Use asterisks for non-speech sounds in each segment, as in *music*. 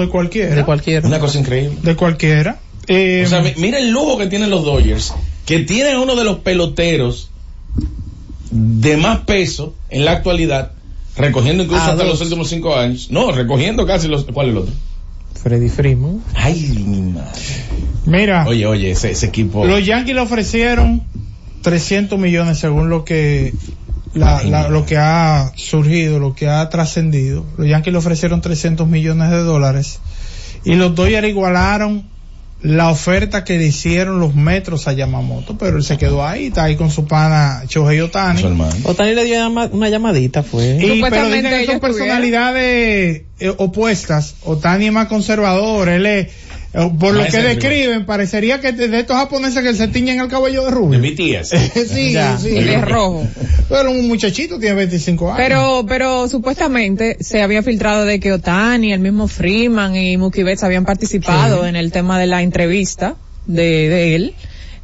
de cualquiera. De cualquiera. Una cosa increíble. De cualquiera. Eh, O sea, mi- mira el lujo que tienen los Dodgers, que tienen uno de los peloteros de más peso en la actualidad, recogiendo incluso Ah, hasta dos. los últimos cinco años. No, recogiendo casi los... ¿Cuál es el otro? Freddy Freeman. Ay, mi madre. mira, Oye, oye, ese, ese equipo... los Yankees le ofrecieron 300 millones según lo que la- la- lo que ha surgido, lo que ha trascendido. Los Yankees le ofrecieron 300 millones de dólares y los Dodgers igualaron la oferta que le hicieron los metros a Yamamoto, pero él se quedó ahí, está ahí con su pana Shohei Otani. Otani le dio llama- una llamadita, fue. Y, pero Supuestamente dicen que son personalidades eh, opuestas. Otani es más conservador, él es, por lo que describen, parecería que de de estos japoneses que se tiñen el cabello de De rubio. BTS. *laughs* sí, Ya. sí. Y de rojo. Pero un muchachito tiene 25 años. Pero, pero supuestamente se había filtrado de que Otani, el mismo Freeman y Mookie Betts habían participado Sí. en el tema de la entrevista de, de él.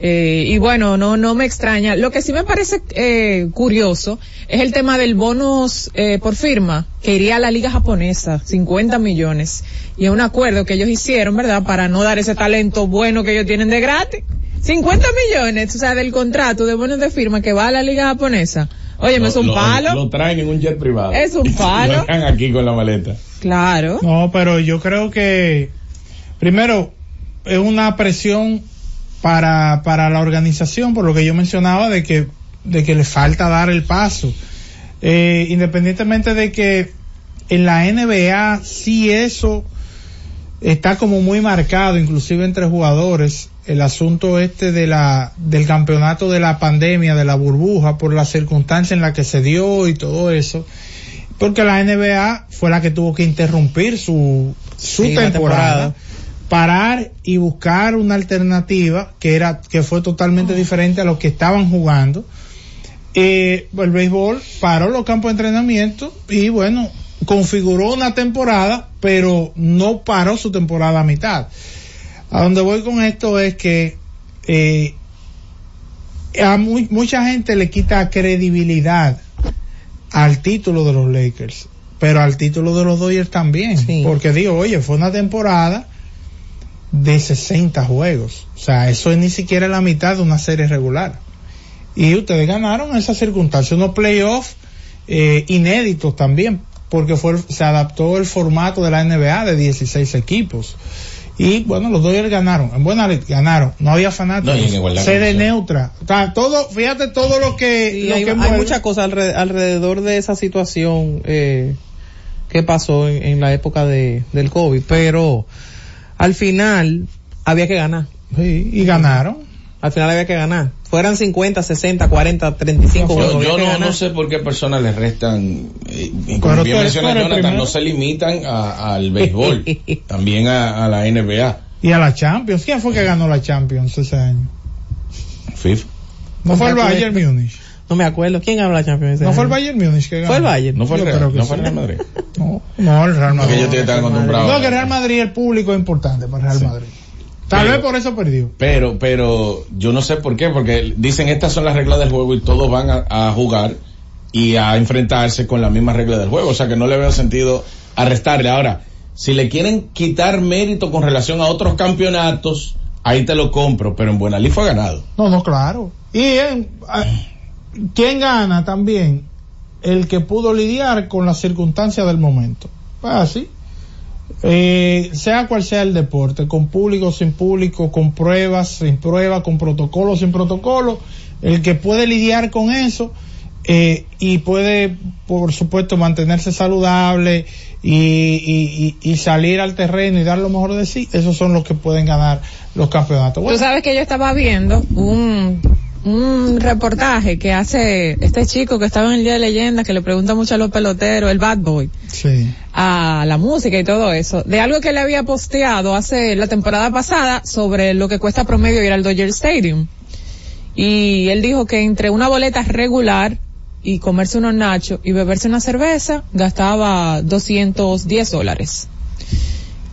Eh, y bueno, no, no me extraña. Lo que sí me parece eh, curioso es el tema del bonus eh, por firma que iría a la liga japonesa, 50 millones. Y es un acuerdo que ellos hicieron, ¿verdad? Para no dar ese talento bueno que ellos tienen de gratis. 50 millones, o sea, del contrato de bonos de firma que va a la liga japonesa. Oye, me es un Lo- palo. Lo traen en un jet privado. Es un *laughs* palo. Lo dejan aquí con la maleta. Claro. No, pero yo creo que, primero, es una presión para, para la organización, por lo que yo mencionaba, de que, de que le falta dar el paso. Eh, independientemente de que en la NBA sí eso está como muy marcado, inclusive entre jugadores, el asunto este de la, del campeonato de la pandemia, de la burbuja, por la circunstancia en la que se dio y todo eso porque la NBA fue la que tuvo que interrumpir su, su Sí, la temporada, temporada. Parar y buscar una alternativa que era que fue totalmente diferente a lo que estaban jugando. Eh, el béisbol paró los campos de entrenamiento y bueno, configuró una temporada, pero no paró su temporada a mitad. A donde voy con esto es que eh, a mu- mucha gente le quita credibilidad al título de los Lakers, pero al título de los Dodgers también, Sí. porque digo, oye, fue una temporada de 60 juegos, o sea, eso es ni siquiera la mitad de una serie regular. Y ustedes ganaron esa circunstancia, unos playoffs eh, inéditos también, porque fue, el- se adaptó el formato de la NBA de 16 equipos. Y bueno, los Dodgers ganaron, en buena lid ganaron, no había fanáticos, No, y en igualdad sede neutra, o sea, todo, fíjate todo lo que, Sí, lo hay, que hay muchas cosas alre- alrededor de esa situación eh, que pasó en, en la época de, del COVID, pero al final había que ganar. Sí, y ganaron. Al final había que ganar. Fueran 50, 60, 40, 35 Yo, juegos. yo no, no sé por qué personas le restan, eh, y como bien menciona Jonathan, no se limitan a- al béisbol, *laughs* también a, a la NBA. Y a la Champions. ¿Quién fue que ganó la Champions ese año? FIFA. No fue el Bayern Múnich. No me acuerdo. ¿Quién ganó la Champions? ese No fue el? Bayern Múnich que ganó. Fue el Bayern. No fue el Real, fue el Madrid. No, no, el Real Madrid. Porque yo estoy tan acostumbrado. No, que el Real Madrid, el público es importante para el Real Sí. Madrid. Tal Pero- vez por eso perdió. Pero, pero yo no sé por qué, porque dicen estas son las reglas del juego y todos van a, a jugar y a enfrentarse con las mismas reglas del juego. O sea que no le veo sentido arrestarle. Ahora, si le quieren quitar mérito con relación a otros campeonatos, ahí te lo compro, pero en Buenalí fue ganado. No, no, claro. Y en- ¿quién gana también? El que pudo lidiar con las circunstancias del momento. Pues así. Eh, sea cual sea el deporte, con público, sin público, con pruebas, sin pruebas, con protocolo, sin protocolo, el que puede lidiar con eso eh, y puede, por supuesto, mantenerse saludable y, y, y- y salir al terreno y dar lo mejor de sí, esos son los que pueden ganar los campeonatos. Tú Bueno, sabes que yo estaba viendo un, un reportaje que hace este chico que estaba en el Día de Leyendas, que le pregunta mucho a los peloteros, el Bad Boy, sí. a la música y todo eso, de algo que le había posteado hace la temporada pasada sobre lo que cuesta promedio ir al Dodger Stadium. Y él dijo que entre una boleta regular y comerse unos nachos y beberse una cerveza, gastaba 210 dólares.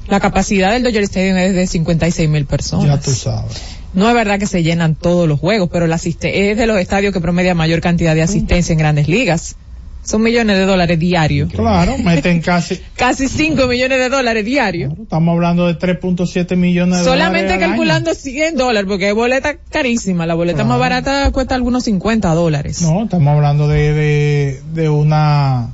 La capacidad del Dodger Stadium es de 56 mil personas. Ya tú sabes. No es verdad que se llenan todos los juegos, pero la asiste es de los estadios que promedia mayor cantidad de asistencia en grandes ligas. Son millones de dólares diarios. Claro, meten casi. *laughs* casi 5 millones de dólares diarios. estamos hablando de 3.7 millones de Solamente dólares. calculando 100 dólares, porque hay boleta carísima. La boleta más barata cuesta algunos 50 dólares. No, estamos hablando de, de, de una.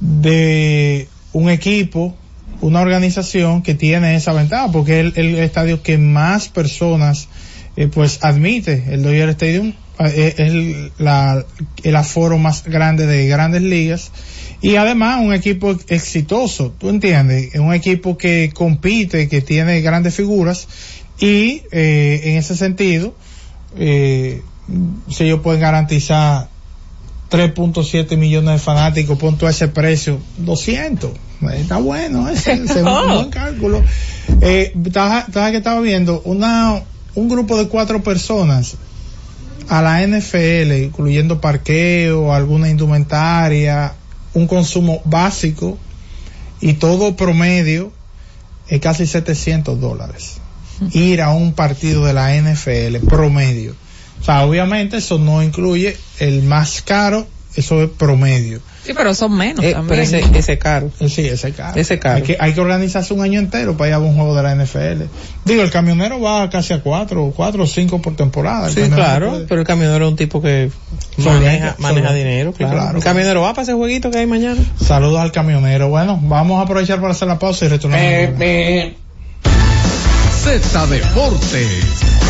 de un equipo, una organización que tiene esa ventaja, porque es el, estadio que más personas eh, pues admite, el Dodger Stadium eh, es la, el aforo más grande de grandes ligas. Y además un equipo exitoso, tú entiendes, un equipo que compite, que tiene grandes figuras. Y eh, en ese sentido, eh, si ellos pueden garantizar 3.7 millones de fanáticos, punto a ese precio, 200. Está bueno, ese, ese es un buen cálculo. Eh, que estaba viendo una, un grupo de cuatro personas a la NFL, incluyendo parqueo, alguna indumentaria, un consumo básico y todo promedio es casi 700 dólares. Ir a un partido de la NFL promedio. O sea, obviamente eso no incluye el más caro, eso es promedio. Sí, pero son menos Eh, también. pero ese, ese caro. Eh, Sí, ese caro. Ese caro. Hay que, hay que organizarse un año entero para ir a un juego de la NFL. Digo, el camionero va casi a cuatro, cuatro o cinco por temporada. El Sí, claro, puede- pero el camionero es un tipo que maneja, dinero, claro. claro. El camionero va para ese jueguito que hay mañana. Saludos al camionero. Bueno, vamos a aprovechar para hacer la pausa y retornar. Z Deportes.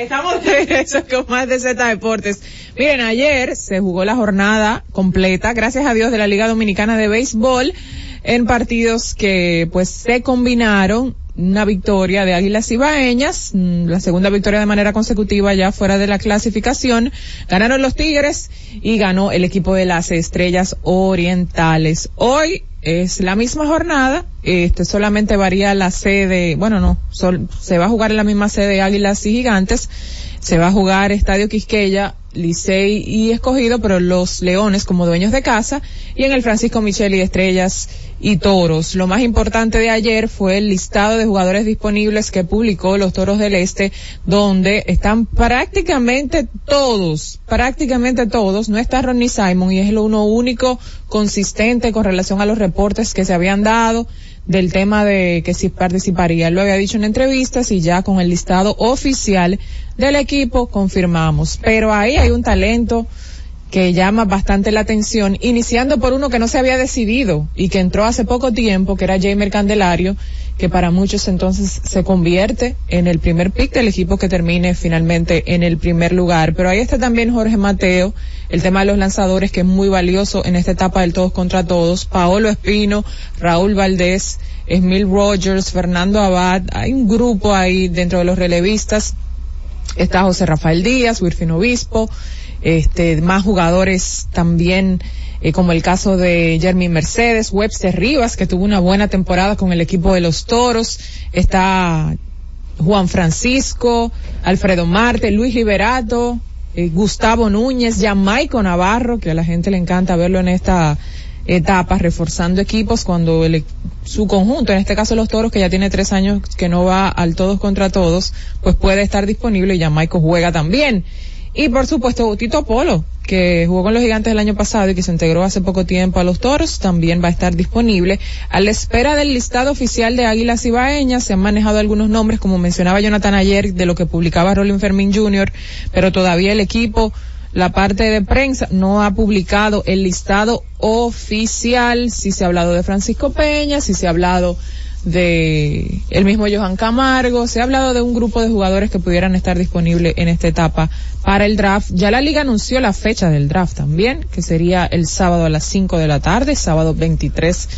Estamos *laughs* de regreso con más de Z Deportes. Miren, ayer se jugó la jornada completa, gracias a Dios, de la Liga Dominicana de Béisbol en partidos que pues se combinaron una victoria de Águilas Ibaeñas, la segunda victoria de manera consecutiva ya fuera de la clasificación, ganaron los Tigres y ganó el equipo de las Estrellas Orientales. Hoy es la misma jornada, este solamente varía la sede, bueno no, sol- se va a jugar en la misma sede Águilas y Gigantes. Se va a jugar Estadio Quisqueya, Licey y Escogido, pero los Leones como dueños de casa, y en el Francisco Micheli Estrellas y Toros. Lo más importante de ayer fue el listado de jugadores disponibles que publicó los Toros del Este, donde están prácticamente todos, prácticamente todos, no está Ronnie Simon y es lo uno único consistente con relación a los reportes que se habían dado del tema de que si participaría. Lo había dicho en entrevistas y ya con el listado oficial del equipo confirmamos. Pero ahí hay un talento que llama bastante la atención, iniciando por uno que no se había decidido y que entró hace poco tiempo, que era Jamer Candelario, que para muchos entonces se convierte en el primer pick del equipo que termine finalmente en el primer lugar. Pero ahí está también Jorge Mateo, el tema de los lanzadores que es muy valioso en esta etapa del todos contra todos, Paolo Espino, Raúl Valdés, Emil Rogers, Fernando Abad, hay un grupo ahí dentro de los relevistas, está José Rafael Díaz, Wirfin Obispo, este, más jugadores también, eh, como el caso de Jeremy Mercedes, Webster Rivas, que tuvo una buena temporada con el equipo de los Toros, está Juan Francisco, Alfredo Marte, Luis Liberato, eh, Gustavo Núñez, Jamaico Navarro, que a la gente le encanta verlo en esta etapa, reforzando equipos cuando el, su conjunto, en este caso los toros, que ya tiene tres años que no va al todos contra todos, pues puede estar disponible y Jamaico juega también. Y por supuesto, Tito Polo, que jugó con los gigantes el año pasado y que se integró hace poco tiempo a los toros, también va a estar disponible. A la espera del listado oficial de Águilas Ibaeñas, se han manejado algunos nombres, como mencionaba Jonathan ayer, de lo que publicaba Rolling Fermín Jr., pero todavía el equipo, la parte de prensa, no ha publicado el listado oficial, si se ha hablado de Francisco Peña, si se ha hablado de el mismo Johan Camargo, se ha hablado de un grupo de jugadores que pudieran estar disponibles en esta etapa para el draft. Ya la liga anunció la fecha del draft también, que sería el sábado a las 5 de la tarde, sábado 23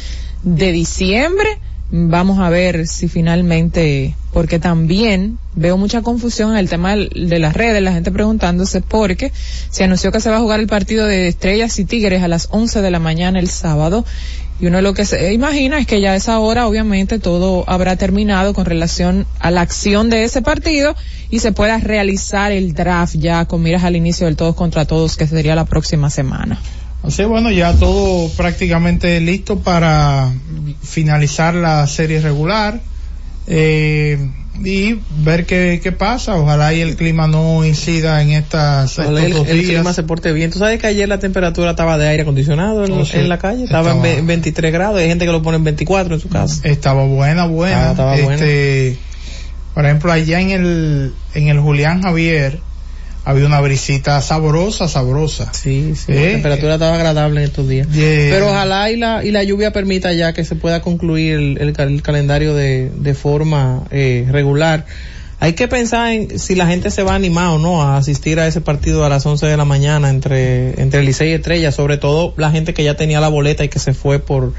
de diciembre. Vamos a ver si finalmente, porque también veo mucha confusión en el tema de las redes, la gente preguntándose por qué se anunció que se va a jugar el partido de Estrellas y Tigres a las 11 de la mañana el sábado y uno lo que se imagina es que ya a esa hora obviamente todo habrá terminado con relación a la acción de ese partido y se pueda realizar el draft ya con miras al inicio del todos contra todos que sería la próxima semana. Así bueno, ya todo prácticamente listo para finalizar la serie regular. Eh, y ver qué, qué pasa. Ojalá y el clima no incida en estas Ojalá el, el clima se porte bien. Tú sabes que ayer la temperatura estaba de aire acondicionado en, Oh, sí. en la calle, estaba, Estaba- en ve- 23 grados, hay gente que lo pone en 24 en su casa. Estaba buena, buena. Estaba- estaba este, Por ejemplo, allá en el, en el Julián Javier había una brisita sabrosa, sabrosa. Sí, sí, Eh, la temperatura estaba agradable en estos días. Yeah. Pero ojalá y la, y la lluvia permita ya que se pueda concluir el, el cal- el calendario de, de forma eh, regular. Hay que pensar en si la gente se va a animar o no a asistir a ese partido a las 11 de la mañana entre, entre Licey y Estrella, sobre todo la gente que ya tenía la boleta y que se fue por,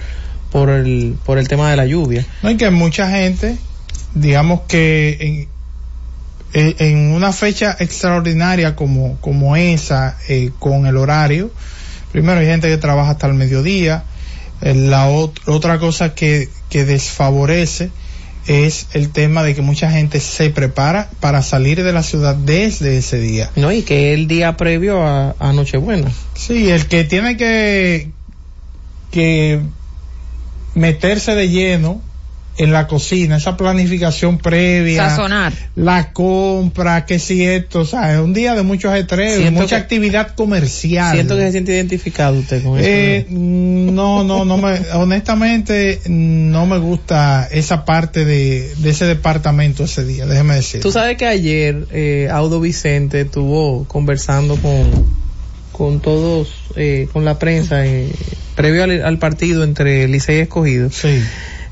por el, por el tema de la lluvia. No, y que mucha gente, digamos que en, en- en una fecha extraordinaria como, como esa, eh, con el horario, primero hay gente que trabaja hasta el mediodía, eh, la ot- otra cosa que, que desfavorece es el tema de que mucha gente se prepara para salir de la ciudad desde ese día. No, y que el día previo a, a Nochebuena. Sí, el que tiene que, que meterse de lleno en la cocina, esa planificación previa, Sazonar. la compra, que si esto, o sea, es un día de mucho ajetreo, y Siento mucha que- actividad comercial. Siento que se siente identificado usted con Eh, eso. no, no, no me, *laughs* honestamente, no me gusta esa parte de, de ese departamento ese día, déjeme decir. Tú sabes que ayer eh, Audo Vicente estuvo conversando con, con todos, eh, con la prensa, eh, previo al, al partido entre Licey y Escogido. Sí.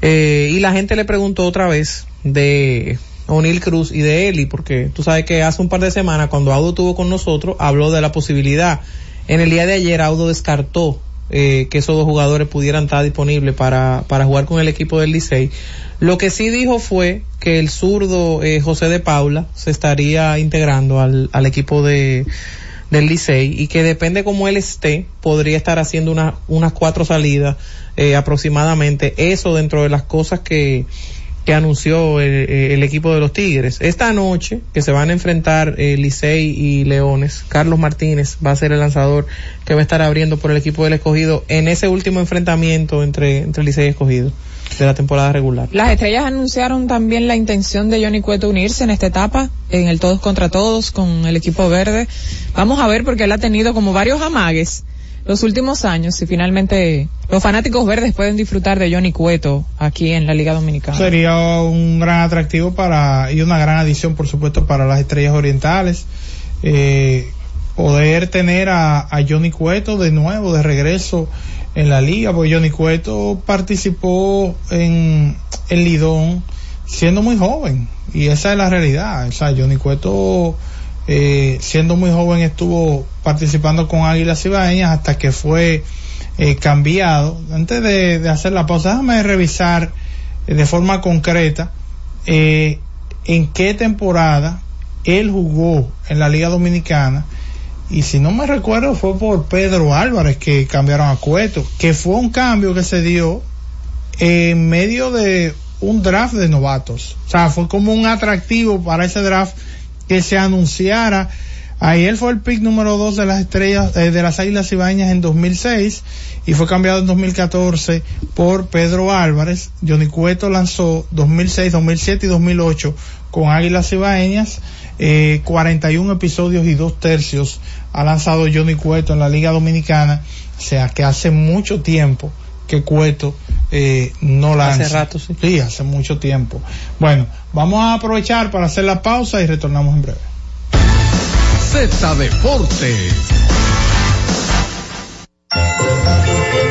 Eh, y la gente le preguntó otra vez de O'Neill Cruz y de Eli, porque tú sabes que hace un par de semanas, cuando Audo estuvo con nosotros, habló de la posibilidad. En el día de ayer, Audo descartó eh, que esos dos jugadores pudieran estar disponibles para, para jugar con el equipo del Licey. Lo que sí dijo fue que el zurdo eh, José de Paula se estaría integrando al, al equipo de del Licey y que depende cómo él esté, podría estar haciendo una, unas cuatro salidas eh, aproximadamente. Eso dentro de las cosas que, que anunció el, el equipo de los Tigres. Esta noche, que se van a enfrentar eh, Licey y Leones, Carlos Martínez va a ser el lanzador que va a estar abriendo por el equipo del escogido en ese último enfrentamiento entre, entre Licey y escogido de la temporada regular. Las estrellas anunciaron también la intención de Johnny Cueto unirse en esta etapa, en el todos contra todos, con el equipo verde. Vamos a ver porque él ha tenido como varios amagues los últimos años y finalmente los fanáticos verdes pueden disfrutar de Johnny Cueto aquí en la Liga Dominicana. Sería un gran atractivo para y una gran adición, por supuesto, para las estrellas orientales. Eh, poder tener a, a Johnny Cueto de nuevo, de regreso en la liga, porque Johnny Cueto participó en el Lidón siendo muy joven y esa es la realidad. O sea, Johnny Cueto eh, siendo muy joven estuvo participando con Águilas Ibaeñas hasta que fue eh, cambiado. Antes de, hacer la pausa, déjame revisar eh, de forma concreta eh, en qué temporada él jugó en la Liga Dominicana y si no me recuerdo fue por Pedro Álvarez que cambiaron a Cueto, que fue un cambio que se dio en medio de un draft de novatos. O sea, fue como un atractivo para ese draft que se anunciara. Él fue el pick número dos de las estrellas, eh, de las Águilas Ibañas en 2006 y fue cambiado en 2014 por Pedro Álvarez. Johnny Cueto lanzó 2006, 2007 y 2008 con Águilas Ibaeñas, eh, 41 episodios y dos tercios ha lanzado Johnny Cueto en la Liga Dominicana, o sea que hace mucho tiempo que Cueto eh, no lanza. Hace rato, sí. Sí, hace mucho tiempo. Bueno, vamos a aprovechar para hacer la pausa y retornamos en breve. Z Deportes.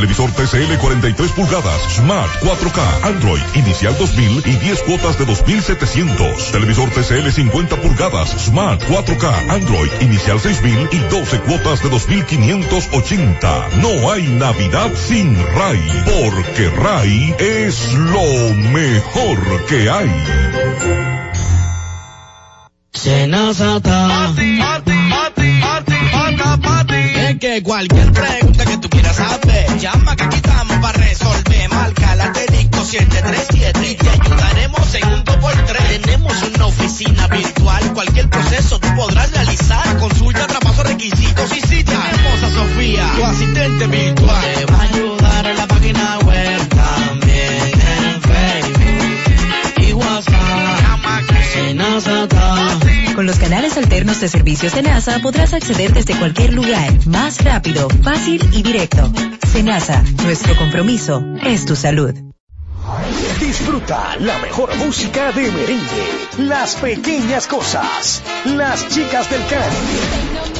Televisor TCL 43 pulgadas Smart 4K Android inicial 2000 y 10 cuotas de 2700. Televisor TCL 50 pulgadas Smart 4K Android inicial 6000 y 12 cuotas de 2580. No hay Navidad sin Ray, porque Ray es lo mejor que hay. Senazata. Que cualquier pregunta que tú quieras saber, llama que aquí estamos para resolver. Marca la asterisco 737 y te ayudaremos en un 2x3. Tenemos una oficina virtual, cualquier proceso tú podrás realizar. Consulta, traspaso, requisitos y tenemos a Sofía, tu asistente virtual. Te va a ayudar en la página los canales alternos de servicios de NASA podrás acceder desde cualquier lugar, más rápido, fácil y directo. Senasa, nuestro compromiso es tu salud. Disfruta la mejor música de merengue, las pequeñas cosas, las chicas del Caribe.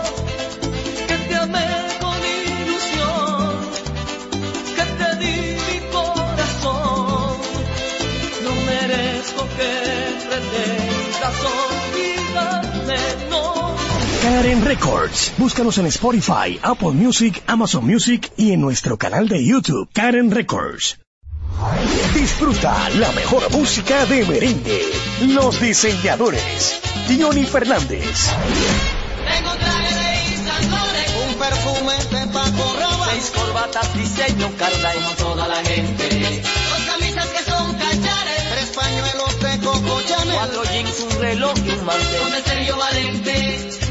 Karen Records. Búscanos en Spotify, Apple Music, Amazon Music y en nuestro canal de YouTube, Karen Records. Disfruta la mejor música de merengue. Los diseñadores. Johnny Fernández. Tengo traje de Laurent, un perfume de Paco Rabanne, seis corbatas diseño Carla y no toda la gente. Dos camisas que son cachares, tres pañuelos de Coco Chanel, cuatro jeans, un reloj y un mantel. Con el Sergio Valente,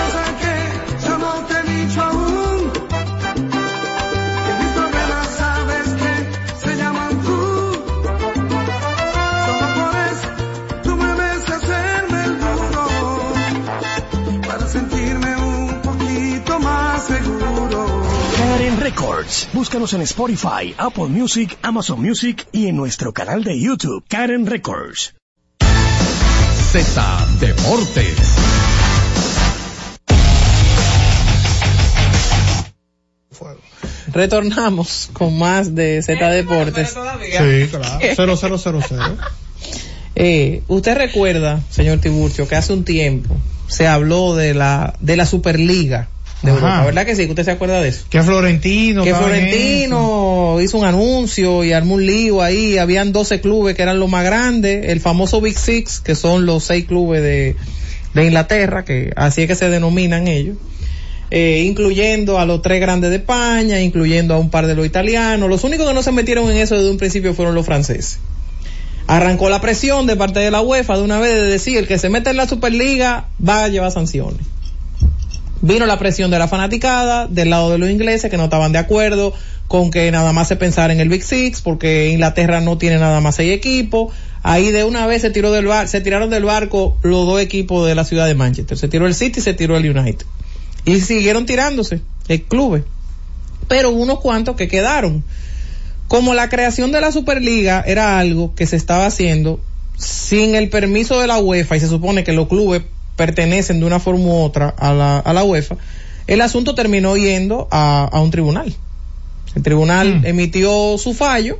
Records. Búscanos en Spotify, Apple Music, Amazon Music y en nuestro canal de YouTube, Karen Records. Z Deportes. Retornamos con más de Z Deportes. Sí, claro. 0000. Eh, usted recuerda, señor Tiburcio, que hace un tiempo se habló de la de la Superliga de. Europa, ¿verdad que sí? ¿Usted se acuerda de eso? Que Florentino. que Florentino hizo un anuncio y armó un lío ahí, habían 12 clubes que eran los más grandes, el famoso Big Six, que son los seis clubes de, de Inglaterra, que así es que se denominan ellos, eh, incluyendo a los tres grandes de España, incluyendo a un par de los italianos, los únicos que no se metieron en eso desde un principio fueron los franceses. Arrancó la presión de parte de la UEFA de una vez de decir, el que se mete en la Superliga va a llevar sanciones. Vino la presión de la fanaticada, del lado de los ingleses que no estaban de acuerdo con que nada más se pensara en el Big Six, porque Inglaterra no tiene nada más seis equipos. Ahí de una vez se tiró del bar, se tiraron del barco los dos equipos de la ciudad de Manchester. Se tiró el City y se tiró el United. Y siguieron tirándose, el club. Pero unos cuantos que quedaron. Como la creación de la Superliga era algo que se estaba haciendo sin el permiso de la UEFA y se supone que los clubes pertenecen de una forma u otra a la, a la UEFA, el asunto terminó yendo a, a un tribunal. El tribunal emitió su fallo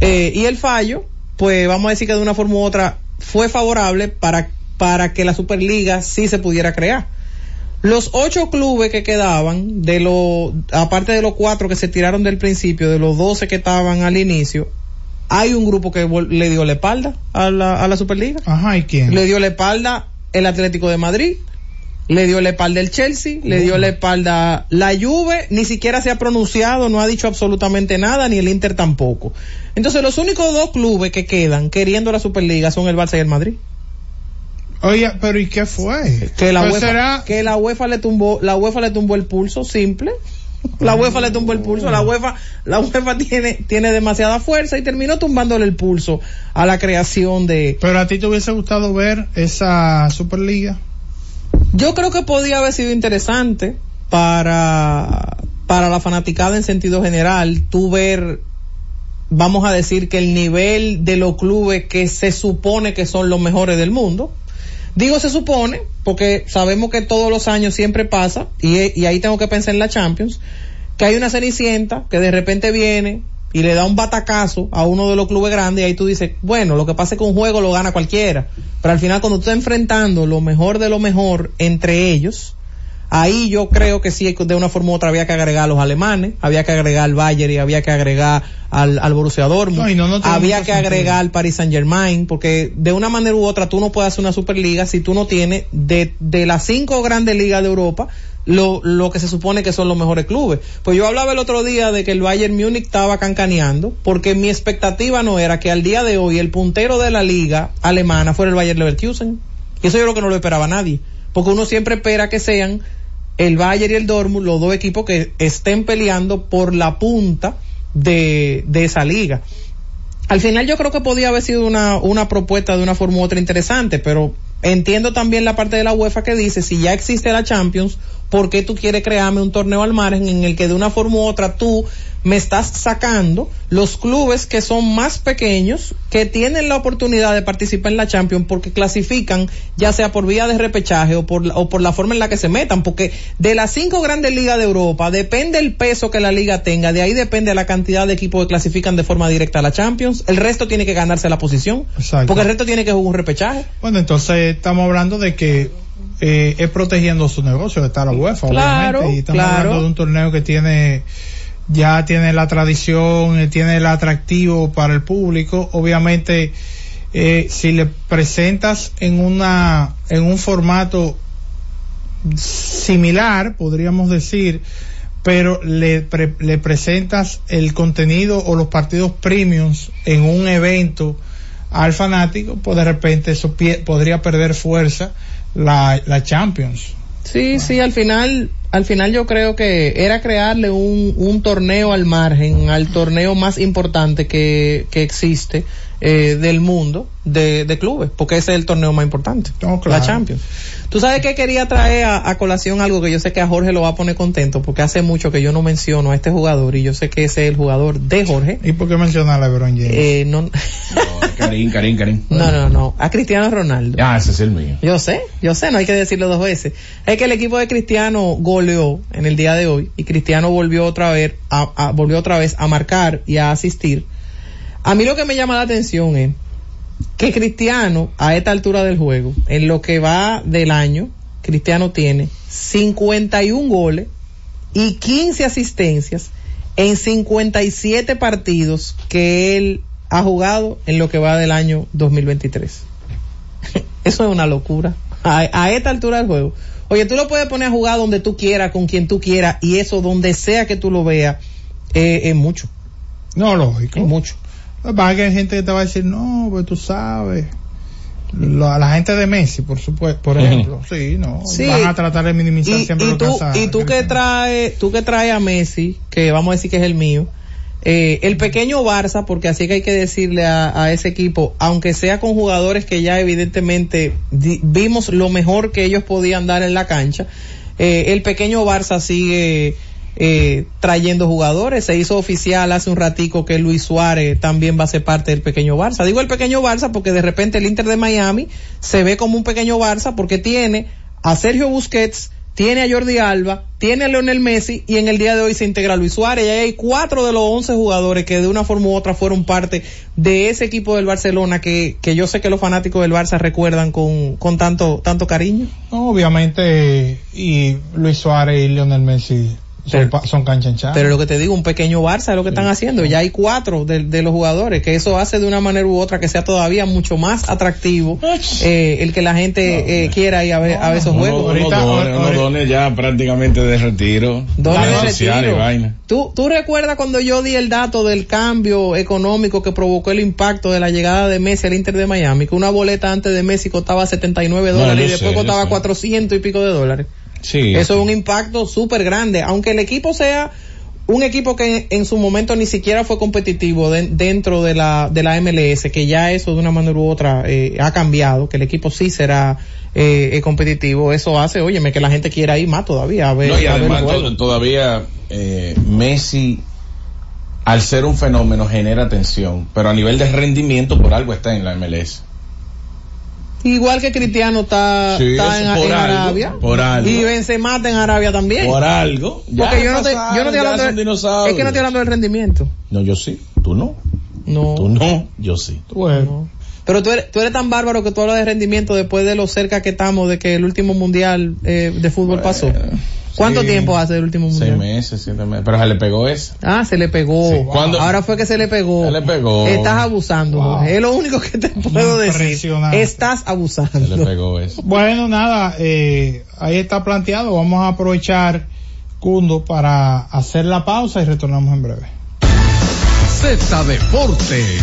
eh, y el fallo, pues vamos a decir que de una forma u otra fue favorable para, para que la Superliga sí se pudiera crear. Los ocho clubes que quedaban, de los, aparte de los cuatro que se tiraron del principio, de los doce que estaban al inicio, hay un grupo que le dio la espalda a la, a la Superliga. Ajá, ¿y quién? Le dio la espalda el Atlético de Madrid, le dio la espalda el Chelsea, le dio la espalda la Juve, ni siquiera se ha pronunciado, no ha dicho absolutamente nada, ni el Inter tampoco. Entonces los únicos dos clubes que quedan queriendo la Superliga son el Barça y el Madrid. Oye, pero ¿y qué fue? Que la Pues UEFA, será- que la UEFA le tumbó, la UEFA le tumbó el pulso, simple. La UEFA le tumbó el pulso, la UEFA, la UEFA tiene, tiene demasiada fuerza y terminó tumbándole el pulso a la creación de, Pero a ti te hubiese gustado ver esa Superliga. Yo creo que podía haber sido interesante para, para la fanaticada en sentido general, tú ver, vamos a decir que el nivel de los clubes que se supone que son los mejores del mundo, digo se supone, porque sabemos que todos los años siempre pasa, y, ahí tengo que pensar en la Champions, que hay una cenicienta que de repente viene y le da un batacazo a uno de los clubes grandes y ahí tú dices, bueno, lo que pasa que un juego lo gana cualquiera, pero al final cuando tú estás enfrentando lo mejor de lo mejor entre ellos, ahí yo creo que sí, de una forma u otra había que agregar a los alemanes, había que agregar al Bayern y había que agregar al, al Borussia Dortmund, No, y no, no tiene había que agregar al Paris Saint Germain, porque de una manera u otra tú no puedes hacer una superliga si tú no tienes de, de las cinco grandes ligas de Europa lo, lo que se supone que son los mejores clubes. Pues yo hablaba el otro día de que el Bayern Múnich estaba cancaneando, porque mi expectativa no era que al día de hoy el puntero de la liga alemana fuera el Bayern Leverkusen. Y eso yo creo que no lo esperaba nadie, porque uno siempre espera que sean el Bayern y el Dortmund, los dos equipos que estén peleando por la punta de, de esa liga. al final yo creo que podía haber sido una, una propuesta de una forma u otra interesante, pero entiendo también la parte de la UEFA que dice, si ya existe la Champions, ¿por qué tú quieres crearme un torneo al margen en el que de una forma u otra tú me estás sacando los clubes que son más pequeños, que tienen la oportunidad de participar en la Champions porque clasifican ya sea por vía de repechaje o por, o por la forma en la que se metan, porque de las cinco grandes ligas de Europa depende el peso que la liga tenga, de ahí depende la cantidad de equipos que clasifican de forma directa a la Champions, el resto tiene que ganarse la posición, Exacto. porque el resto tiene que jugar un repechaje. Bueno, entonces estamos hablando de que eh, es protegiendo su negocio, está la UEFA, Claro, obviamente, y estamos claro. hablando de un torneo que tiene ya tiene la tradición, eh, tiene el atractivo para el público, obviamente eh, si le presentas en una en un formato similar, podríamos decir, pero le, pre- le presentas el contenido o los partidos premiums en un evento al fanático, pues de repente eso podría perder fuerza la, la Champions. Sí, sí, al final, al final yo creo que era crearle un, un torneo al margen, al torneo más importante que, que existe eh, del mundo de, de clubes, porque ese es el torneo más importante, claro. la Champions. Tú sabes que quería traer a, a colación algo que yo sé que a Jorge lo va a poner contento, porque hace mucho que yo no menciono a este jugador y yo sé que ese es el jugador de Jorge. ¿Y por qué mencionar a LeBron James? Eh, no, Karim, Karim, Karim. *laughs* no, no, no, a Cristiano Ronaldo. Ah, ese es el mío. Yo sé, yo sé, no hay que decirlo dos veces. Es que el equipo de Cristiano goleó en el día de hoy y Cristiano volvió otra vez a, a- volvió otra vez a marcar y a asistir. A mí lo que me llama la atención es que Cristiano a esta altura del juego, en lo que va del año, Cristiano tiene 51 goles y 15 asistencias en 57 partidos que él ha jugado en lo que va del año 2023. *laughs* Eso es una locura. A, a esta altura del juego. Oye, tú lo puedes poner a jugar donde tú quieras, con quien tú quieras, y eso donde sea que tú lo veas, eh, es mucho. No, lógico. Es mucho. Pasa que hay gente que te va a decir, no, pues tú sabes. Lo- a la gente de Messi, por supuesto, por ejemplo, sí, no, Sí. van a tratar de minimizar Y, siempre y lo que tú, hace- y tú que traes, tú que traes a Messi, que vamos a decir que es el mío, eh, el pequeño Barça, porque así que hay que decirle a, a ese equipo, aunque sea con jugadores que ya evidentemente di- vimos lo mejor que ellos podían dar en la cancha, eh, el pequeño Barça sigue eh, trayendo jugadores. Se hizo oficial hace un ratico que Luis Suárez también va a ser parte del pequeño Barça. Digo el pequeño Barça porque de repente el Inter de Miami se ve como un pequeño Barça porque tiene a Sergio Busquets, tiene a Jordi Alba, tiene a Leonel Messi y en el día de hoy se integra Luis Suárez y ahí hay cuatro de los once jugadores que de una forma u otra fueron parte de ese equipo del Barcelona que, yo sé que los fanáticos del Barça recuerdan con, con tanto, tanto cariño. Obviamente, y Luis Suárez y Lionel Messi son, Pero- son canchanchados. Pero lo que te digo, un pequeño Barça es lo que están haciendo. Ya hay cuatro de, de los jugadores, que eso hace de una manera u otra que sea todavía mucho más atractivo eh, el que la gente eh, quiera ir a ver, a ver esos Uno- juegos. unos dones, unos dones ya prácticamente de retiro. Dones de social retiro. y vaina. ¿Tú, ¿Tú recuerdas cuando yo di el dato del cambio económico que provocó el impacto de la llegada de Messi al Inter de Miami? Que una boleta antes de Messi costaba 79 No, dólares yo y después sé, costaba sé. 400 y pico de dólares. Sí. Eso es un impacto súper grande, aunque el equipo sea un equipo que en, en su momento ni siquiera fue competitivo de- dentro de la, de la MLS, que ya eso de una manera u otra eh, ha cambiado, que el equipo sí será eh, eh, competitivo, eso hace, óyeme, que la gente quiera ir más todavía a ver, No, y a además todavía eh, Messi, al ser un fenómeno, genera tensión, pero a nivel de rendimiento por algo está en la MLS. Igual que Cristiano está, Sí, está eso en, por en algo, Arabia. por algo. Y Benzema está en Arabia también. Por algo. Ya Porque yo no, te, yo no estoy hablando de, dinosaurios. es que no estoy hablando del rendimiento. No, yo sí. Tú no. No. Tú no. Yo sí. Bueno. Pero tú eres, tú eres tan bárbaro que tú hablas de rendimiento después de lo cerca que estamos de que el último mundial eh, de fútbol pasó. ¿Cuánto sí. tiempo hace el último Seis mundial? meses, siete meses. Pero se le pegó ese. Ah, se le pegó. Sí. ¿Cuándo? Ahora fue que se le pegó. Se le pegó. Estás abusando, Wow. Jorge. Es lo único que te puedo decir. Estás Se le abusando. pegó ese. Bueno, nada, eh, ahí está planteado. Vamos a aprovechar, Cundo, para hacer la pausa y retornamos en breve. Z Deportes.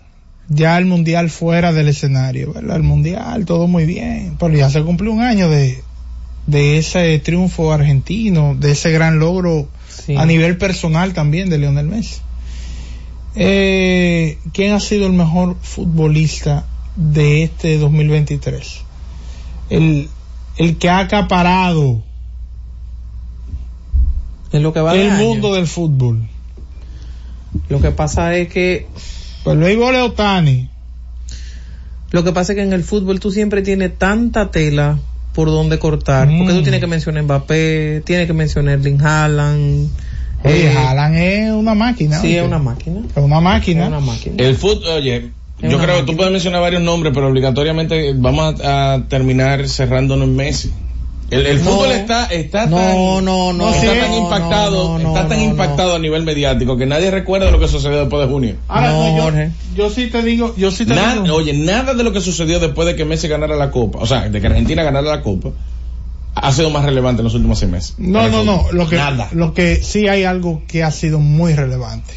ya el mundial fuera del escenario, ¿verdad? El mundial, todo muy bien, pero ya se cumplió un año de, de ese triunfo argentino, de ese gran logro Sí. a nivel personal también de Lionel Messi. Eh, ¿Quién ha sido el mejor futbolista de este 2023? El, el que ha acaparado En lo que va el año. mundo del fútbol. Lo que pasa es que Pues el béisbol es Otani. Lo que pasa es que en el fútbol tú siempre tienes tanta tela por donde cortar. Mm. Porque tú tienes que mencionar Mbappé, tienes que mencionar Erling Haaland. Oye, eh, Haaland es una máquina. Sí, oye. es una máquina. Es una máquina. Es una máquina. El fútbol, oye, yo creo que tú puedes mencionar varios nombres, pero obligatoriamente vamos a, a terminar cerrándonos en Messi. El, el No. fútbol está, está No, tan, no, no, está no, tan no, impactado, no, no, está tan no, impactado a nivel mediático que nadie recuerda lo que sucedió después de junio. Ahora, No, yo, Jorge. yo sí te digo, yo sí te Nada, digo. oye, nada de lo que sucedió después de que Messi ganara la Copa, o sea, de que Argentina ganara la Copa, ha sido más relevante en los últimos seis meses. No, no, no. Lo que, Nada. lo que sí hay algo que ha sido muy relevante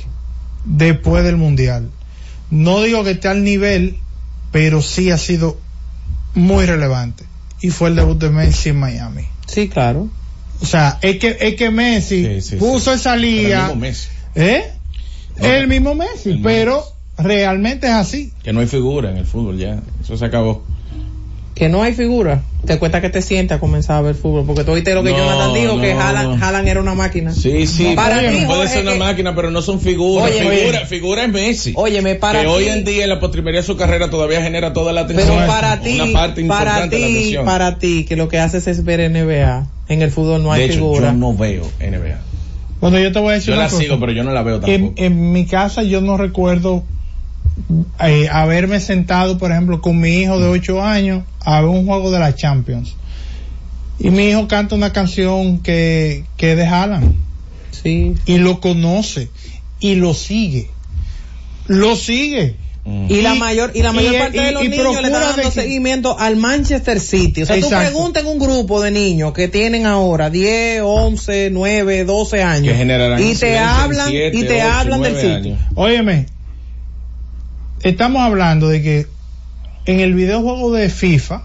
después del mundial. No digo que esté al nivel, pero sí ha sido muy relevante. Y fue el debut de Messi en Miami. Sí, claro. O sea, es que, es que Messi Sí, sí, puso sí. esa Pero el liga. mismo Messi, ¿Eh? No, el mismo Messi, el pero realmente es así. que no hay figura en el fútbol ya, eso se acabó. Que no hay figura. Te cuesta que te sientes a comenzar a ver fútbol. Porque tú oíste lo que No, Jonathan dijo, que no, Haaland, no. Haaland era una máquina. Sí, sí, Para puede, ti, puede Jorge, ser una que- máquina, pero no son figuras. Oye, figura, oye. figura es Messi. Óyeme, para que ti. hoy en día en la postrimería de su carrera todavía genera toda la atención. Pero para ti, una parte para importante de la ti, atención. para ti, que lo que haces es ver NBA. En el fútbol no hay de hecho, figura. yo no veo NBA. Cuando yo te voy a decir Yo una la cosa. sigo, pero yo no la veo en, tampoco. en mi casa yo no recuerdo eh, haberme sentado, por ejemplo, con mi hijo de 8 años a ver un juego de la Champions. Y mi hijo canta una canción que, que es de Haaland. Sí. Y lo conoce. Y lo sigue. Lo sigue. Mm. Y, la mayor, y la mayor y- parte de los y niños le están dando seguimiento al Manchester City. O sea, tú Exacto. preguntas en un grupo de niños que tienen ahora 10, 11, 9, 12 años. Que generarán y te hablan, y te hablan del City. años. Óyeme, estamos hablando de que en el videojuego de FIFA,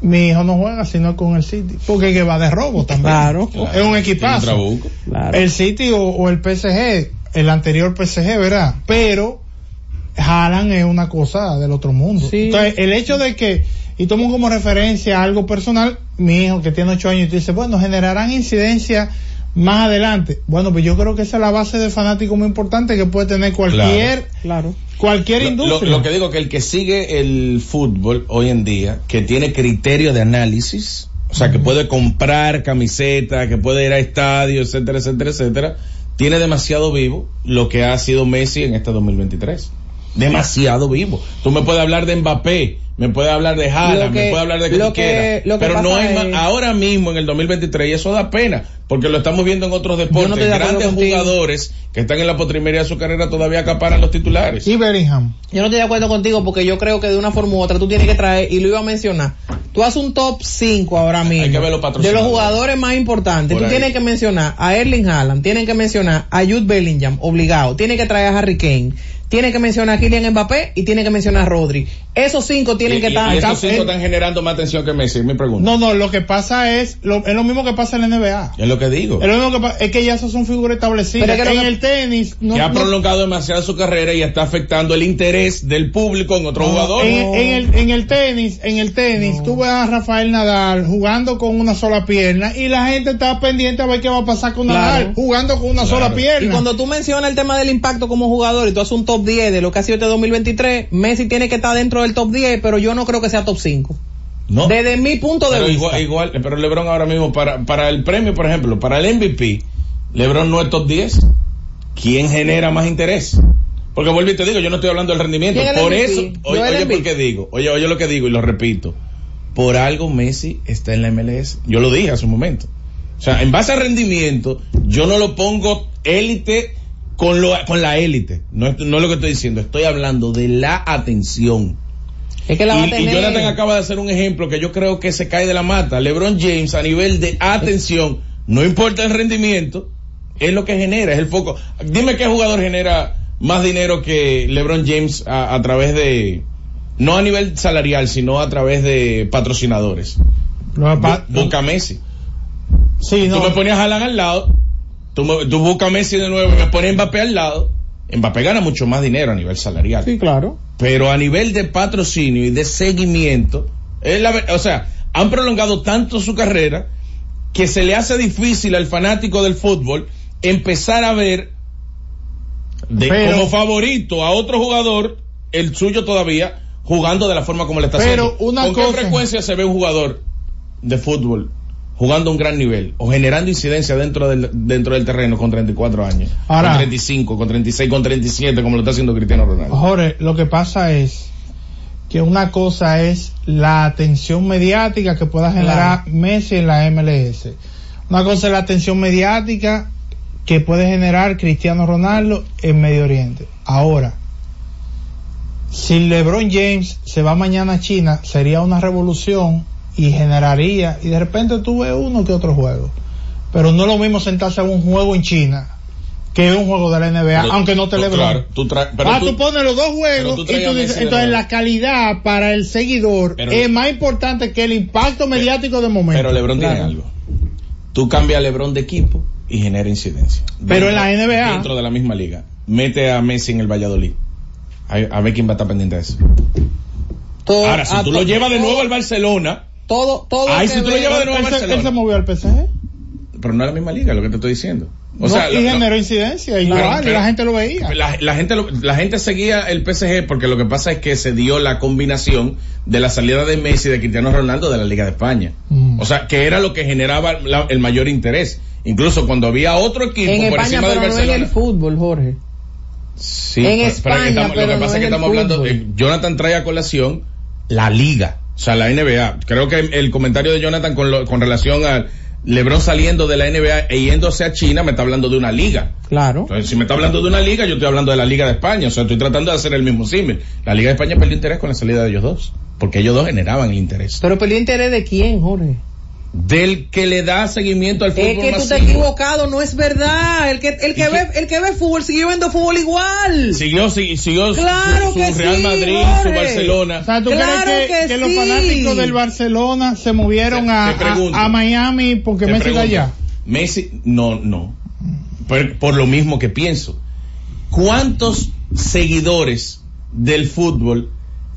mi hijo no juega sino con el City, porque que va de robo también. Claro. Es un equipazo. Un. Claro. El City o, o el PSG, el anterior PSG, ¿verdad? Pero Haaland es una cosa del otro mundo. Sí. Entonces, el hecho de que, y tomo como referencia algo personal, mi hijo que tiene ocho años y dice, bueno, generarán incidencia más adelante. Bueno, pues yo creo que esa es la base de fanático muy importante que puede tener cualquier, Claro. cualquier Lo, lo- industria. lo que digo que el que sigue el fútbol hoy en día, que tiene criterio de análisis, o sea, que puede comprar camisetas, que puede ir a estadios, etcétera, etcétera, etcétera, tiene demasiado vivo lo que ha sido Messi en este 2023. Demasiado vivo. Tú me puedes hablar de Mbappé, me puedes hablar de que- me puedes hablar de que lo tú que- quieras, lo que pero no hay más, es- ahora mismo en el 2023 y eso da pena, porque lo estamos viendo en otros deportes, de grandes contigo. jugadores que están en la postrimería de su carrera todavía acaparan los titulares. Y Bellingham. Yo no estoy de acuerdo contigo porque yo creo que de una forma u otra tú tienes que traer, y lo iba a mencionar, tú haces un top 5 ahora mismo Hay que ver los de los jugadores más importantes. Por tú ahí. tienes que mencionar a Erling Haaland, tienes que mencionar a Jude Bellingham, obligado, tienes que traer a Harry Kane, tienes que mencionar a Kylian Mbappé y tienes que mencionar a Rodri. Esos cinco tienen Y- que y- estar... y esos cinco están generando más atención que Messi, es mi pregunta. No, no, lo que pasa es, lo, es lo mismo que pasa en la NBA. Es lo que digo. Es lo mismo que pasa, es que ya esos son figuras establecidas. Pero es que en que- el tenis, no, que ha no- prolongado demasiado su carrera y está afectando el interés del público en otro jugador. En, en el, en el tenis, en el tenis, tú ves a Rafael Nadal jugando con una sola pierna y la gente está pendiente a ver qué va a pasar con Claro. Nadal jugando con una sola pierna. Y cuando tú mencionas el tema del impacto como jugador y tú haces un top 10 de lo que ha sido este 2023, Messi tiene que estar dentro del top 10, pero yo no creo que sea top 5. No. Desde mi punto de Pero vista. igual, igual, pero LeBron ahora mismo para, para el premio, por ejemplo, para el MVP, LeBron no es top 10. ¿Quién genera más interés? Porque vuelvo y te digo, yo no estoy hablando del rendimiento. ¿Quién es el Por MVP? eso, oye, oye por qué digo, oye, oye lo que digo y lo repito. Por algo Messi está en la MLS. Yo lo dije hace un momento. O sea, en base a rendimiento, yo no lo pongo élite con, lo, con la élite. No, es- no es lo que estoy diciendo. Estoy hablando de la atención. Es que la va a Y, y tener. Jonathan acaba de hacer un ejemplo que yo creo que se cae de la mata. LeBron James a nivel de atención, no importa el rendimiento, es lo que genera, es el foco. Dime qué jugador genera más dinero que LeBron James a, a través de, no a nivel salarial, sino a través de patrocinadores. Pa- Busca Messi. sí, no. Tú me ponías a Haaland al lado, tú, me- tú buscas a Messi de nuevo y me pones Mbappé al lado. Mbappé gana mucho más dinero a nivel salarial Sí, claro. pero a nivel de patrocinio y de seguimiento, es la ver- o sea, han prolongado tanto su carrera que se le hace difícil al fanático del fútbol empezar a ver de- Pero- como favorito a otro jugador, el suyo todavía, jugando de la forma como le está Pero haciendo. una ¿Con cosa- qué frecuencia se ve un jugador de fútbol jugando a un gran nivel o generando incidencia dentro del, dentro del terreno con 34 años? Ahora- con 35, con 36, con 37, como lo está haciendo Cristiano Ronaldo. Jorge, lo que pasa es que una cosa es la atención mediática que pueda generar Messi en la MLS. Una cosa es la atención mediática que puede generar Cristiano Ronaldo en Medio Oriente. Ahora, si LeBron James se va mañana a China, sería una revolución y generaría, y de repente tú ves uno que otro juego. Pero no es lo mismo sentarse a un juego en China que un juego de la NBA, Pero- aunque no te LeBron. claro, tú pero ah, tú- tú, pones los dos juegos tú y tú dices, entonces la calidad para el seguidor Pero- es más importante que el impacto mediático de momento. Pero LeBron tiene Claro. algo. Tú cambias a LeBron de equipo y genera incidencia. Pero en la NBA- Dentro de la misma liga. Mete a Messi en el Valladolid. A, a ver quién va a estar pendiente de eso. Todo- Ahora, si tú lo llevas de nuevo al Barcelona, Todo, todo. Ay, que si tú lo ve- llevas de nuevo él, a se, él se Barcelona. movió al PSG. Pero no es la misma liga, lo que te estoy diciendo. O No, sea, y generó incidencia, igual, Pero- pero- y la gente lo veía. La, la gente lo- la gente seguía el PSG porque lo que pasa es que se dio la combinación de la salida de Messi y de Cristiano Ronaldo de la Liga de España. Mm. O sea, que era lo que generaba la- el mayor interés. Incluso cuando había otro equipo En por España, encima pero del no en Barcelona. el fútbol, Jorge. Sí, En pero- España, que estamos- pero lo que no pasa es que estamos hablando, eh, Jonathan trae a colación la liga, o sea, la NBA. Creo que el comentario de Jonathan con, lo- con relación a LeBron saliendo de la NBA e yéndose a China me está hablando de una liga. Claro. Entonces, si me está hablando de una liga, yo estoy hablando de la Liga de España. O sea, estoy tratando de hacer el mismo símil. La Liga de España perdió interés con la salida de ellos dos. Porque ellos dos generaban el interés. Pero perdió interés de quién, Jorge. Del que le da seguimiento al fútbol Es que tú te has equivocado, no es verdad. El que, el que ¿Y ve, el que ve fútbol sigue viendo fútbol igual. Siguió, si- siguió su- Claro su, que Real sí, Madrid, Jorge. su Barcelona. O sea, ¿tú Claro crees que, que que los fanáticos del Barcelona se movieron Te- a, te pregunto. a- a Miami porque Te Messi está pregunto, allá? Messi, no, no. Por, por lo mismo que pienso. ¿Cuántos seguidores del fútbol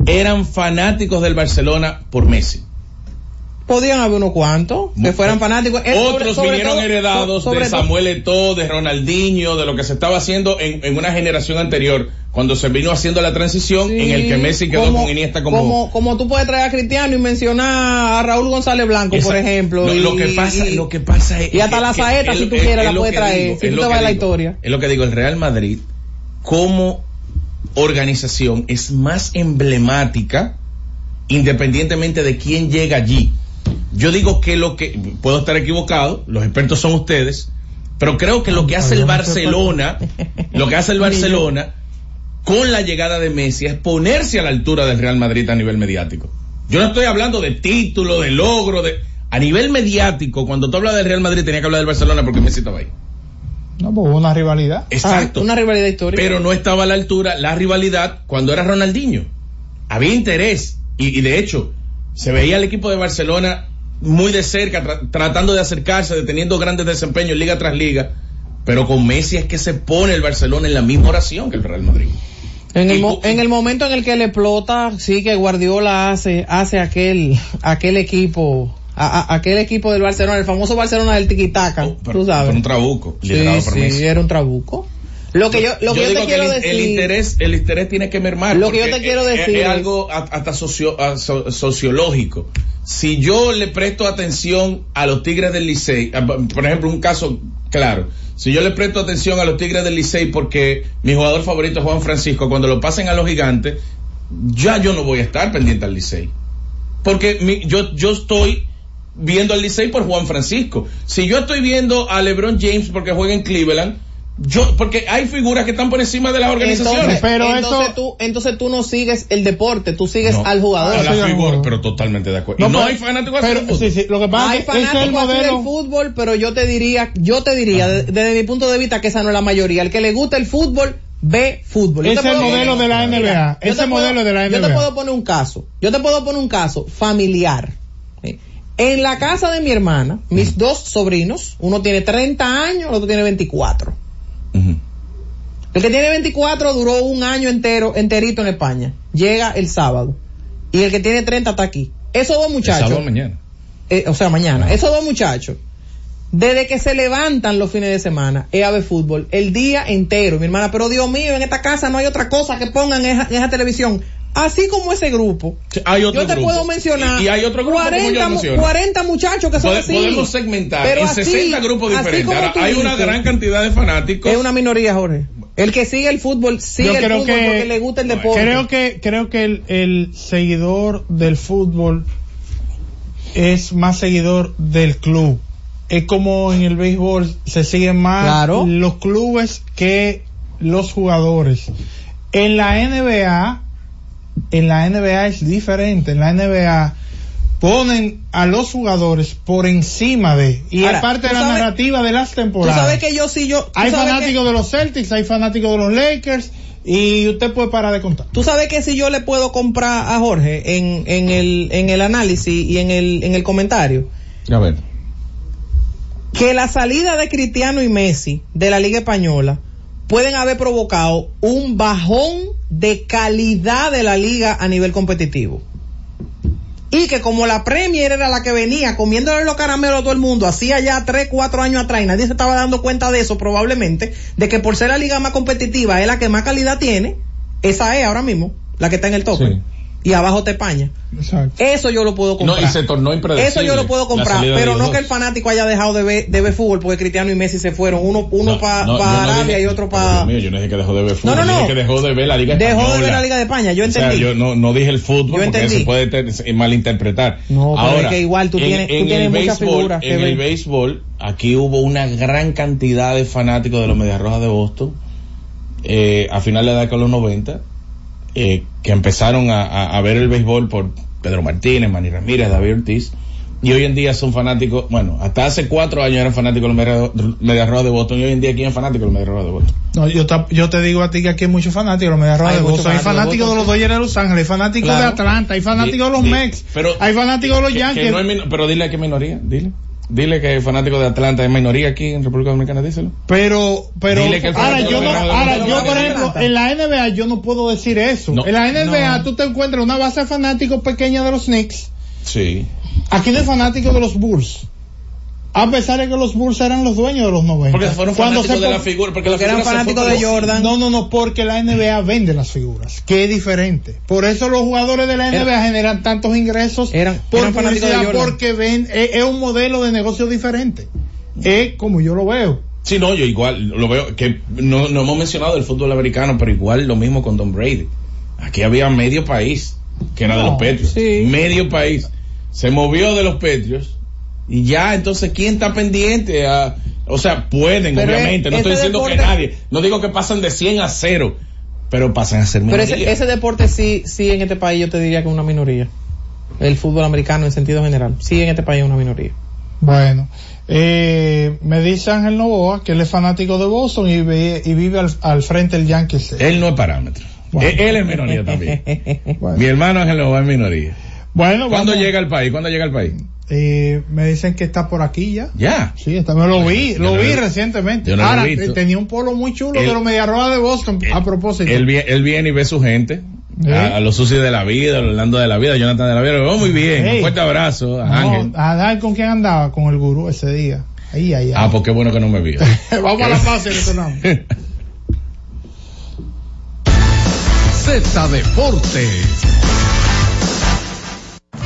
eran fanáticos del Barcelona por Messi. Podían haber unos cuantos que fueran fanáticos. Eh, sobre- Otros sobre vinieron todo- heredados sobre de Samuel Eto'o, de Ronaldinho, de lo que se estaba haciendo en, en una generación anterior, cuando se vino haciendo la transición en el que Messi quedó como, con Iniesta como... como como tú puedes traer a Cristiano y mencionar a Raúl González Blanco, Esa- por ejemplo. Lo, y, lo que pasa, y- lo que pasa es y hasta la saeta, si tú es- quieres, es la puedes traer. digo, si tú te vas a la historia. Es lo que digo, el Real Madrid como organización es más emblemática independientemente de quién llega allí. Yo digo que lo que, puedo estar equivocado, los expertos son ustedes, pero creo que lo que hace el Barcelona, *laughs* lo que hace el Barcelona con la llegada de Messi es ponerse a la altura del Real Madrid a nivel mediático. Yo no estoy hablando de título, de logro, de a nivel mediático, cuando tú hablas del Real Madrid tenía que hablar del Barcelona porque Messi estaba ahí. No, pues hubo una rivalidad. Exacto. Ah, una rivalidad histórica. Pero no estaba a la altura la rivalidad cuando era Ronaldinho. Había interés y, y de hecho se veía el equipo de Barcelona muy de cerca, tra- tratando de acercarse, de teniendo grandes desempeños liga tras liga. Pero con Messi es que se pone el Barcelona en la misma oración que el Real Madrid. En el, mo- en el momento en el que le explota, sí que Guardiola hace, hace aquel, aquel equipo, a- a- aquel equipo del Barcelona, el famoso Barcelona del tiquitaca, Oh, tú sabes. pero un trabuco, sí, por sí, Messi. era un trabuco. Lo que yo, lo que yo, te quiero el, decir. el interés, el interés tiene que mermar. Lo que yo te quiero es- decir es, es- algo hasta socio- a- so- sociológico. Si yo le presto atención a los Tigres del Licey, por ejemplo, un caso claro, si yo le presto atención a los Tigres del Licey porque mi jugador favorito es Juan Francisco, cuando lo pasen a los gigantes, ya yo no voy a estar pendiente al Licey. Porque mi- yo, yo estoy viendo al Licey por Juan Francisco. Si yo estoy viendo a LeBron James porque juega en Cleveland, yo, porque hay figuras que están por encima de las organizaciones. Entonces, entonces tú, entonces tú no sigues el deporte, tú sigues No, al jugador. a la figura, pero totalmente de acuerdo. y no pero- hay fanáticos pero, del fútbol. sí, sí, lo que pasa Hay es que ese es el fanáticos así modelo. del fútbol, pero yo te diría, yo te diría, de- desde mi punto de vista, que esa no es la mayoría. El que le gusta el fútbol, ve fútbol. Yo Ese te es el puedo modelo de la Mira, NBA. yo Ese te modelo de la Yo te NBA. puedo poner un caso. Yo te puedo poner un caso familiar. ¿sí? En la casa de mi hermana, mis dos sobrinos, uno tiene 30 años, el otro tiene 24. El que tiene 24 duró un año entero, enterito en España. Llega el sábado. Y el que tiene 30 está aquí. Esos dos El muchachos. sábado mañana. eh, o sea, mañana. Esos dos muchachos, desde que se levantan los fines de semana, es a ver fútbol, el día entero, mi hermana, pero Dios mío, en esta casa no hay otra cosa que pongan en esa, en esa televisión. Así como ese grupo, Hay otro yo te grupo. puedo mencionar Y, y hay otro grupo como 40, yo mu- menciono. 40 muchachos que son Pode- así. Podemos segmentar Pero en así, 60 grupos así diferentes. como Ahora, hay una dices. gran cantidad de fanáticos. Es una minoría, Jorge. El que sigue el fútbol, sigue Yo el creo fútbol que- porque le gusta el deporte. Creo que, creo que el, el seguidor del fútbol es más seguidor del club. Es como en el béisbol se siguen más Claro. los clubes que los jugadores. En la NBA, en la NBA es diferente. En la NBA ponen a los jugadores por encima de y Ahora, es parte de tú la sabes- narrativa de las Tú temporadas. sabes que yo sí, yo. tú Hay fanáticos que- de los Celtics, hay fanáticos de los Lakers y usted puede parar de contar. Tú sabes que si yo le puedo comprar a Jorge en, en el, en el análisis y en el, en el comentario, A ver. que la salida de Cristiano y Messi de la Liga Española pueden haber provocado un bajón de calidad de la liga a nivel competitivo. Y que como la Premier era la que venía comiéndole los caramelos a todo el mundo, hacía ya 3, 4 años atrás y nadie se estaba dando cuenta de eso probablemente, de que por ser la liga más competitiva es la que más calidad tiene, esa es ahora mismo, la que está en el tope. Y abajo España. Exacto. Eso yo lo puedo comprar. No, y se tornó impredecible. Eso yo lo puedo comprar, pero no que el fanático haya dejado de ver, de ver fútbol porque Cristiano y Messi se fueron, uno, uno No, para no, yo no Arabia dije- y otro pero, para... Dios mío, yo no dije que dejó de ver fútbol. No, no, yo no. dije que dejó de ver la Liga Dejó de ver Española. la Liga de España, yo O sea, entendí. yo no, no dije el fútbol Yo porque se puede te- malinterpretar. No, pero Ahora, es que igual tú en- tienes- tú en tienes el muchas béisbol- figuras que En el ven. béisbol, aquí hubo una gran cantidad de fanáticos de los Medias Rojas de Boston eh, a final de la década de los 90 eh, que empezaron a, a- a ver el béisbol por Pedro Martínez, Manny Ramírez, David Ortiz. Y hoy en día son fanáticos, bueno, hasta hace cuatro años eran fanáticos de los Medias- Rojas de Boston y hoy en día quién es fanático de los Medias Rojas de Boston. No, yo, ta- yo te digo a ti que aquí hay muchos fanáticos de los Medias Rojas de Boston, hay fanáticos de los Dodgers de Los Ángeles, hay fanáticos Claro. de Atlanta, hay fanáticos de los pero- hay fanáticos de los Yankees. no pero dile a qué minoría, dile. Dile que el fanático de Atlanta es minoría aquí en República Dominicana, díselo. Pero, pero, Dile que el ahora yo no, ahora yo por ejemplo, en la NBA yo no puedo decir eso. No. en la NBA No. tú te encuentras una base de fanáticos pequeña de los Knicks. Sí. Aquí no hay fanáticos de los Bulls. A pesar de que los Bulls eran los dueños de los 90. Porque fueron fanáticos de la figura, porque la eran figura se fanáticos de Jordan. No, no, no, porque la NBA vende las figuras, que es diferente. Por eso los jugadores de la NBA generan tantos ingresos Eran- por eran fanáticos de Jordan. porque ven, es, es un modelo de negocio diferente. Es como yo lo veo. Sí, no, yo igual lo veo que no, no hemos mencionado el fútbol americano, pero igual lo mismo con Don Brady. Aquí había medio país que era de los Patriots. Medio país. Se movió de los Patriots y ya, entonces, ¿quién está pendiente? a- o sea, pueden, Pero obviamente. No estoy diciendo deporte- que nadie. No digo que pasan de 100 a 0, pero pasan a ser Pero minoría. ese, ese deporte sí, sí en este país yo te diría que es una minoría. El fútbol americano en sentido general. Sí en este país es una minoría. Bueno, eh, me dice Ángel Novoa que él es fanático de Boston y, ve- y vive al, al frente del Yankees. Él no es parámetro. Bueno. Él, él es minoría también. *laughs* Mi hermano Ángel Nova es minoría. Bueno, ¿Cuándo vamos. llega al país? ¿Cuándo llega al país? Eh, me dicen que está por aquí ya. Ya. Sí, está, me lo vi, lo vi recientemente. yo no lo he Ahora, visto. eh, tenía un polo muy chulo Él- de los Mediarrojas de Boston, a propósito. Él, él viene y ve su gente. A, a los sucios de la vida, a los Orlando de la vida, a Jonathan de la vida. Lo veo muy bien. Un fuerte abrazo a No, Ángel. a dar con quién andaba, con el gurú ese día. Ahí, ahí, ahí. Ah, pues qué bueno que no me vio. *laughs* Vamos a la fase, retornamos. *laughs* Z Deportes.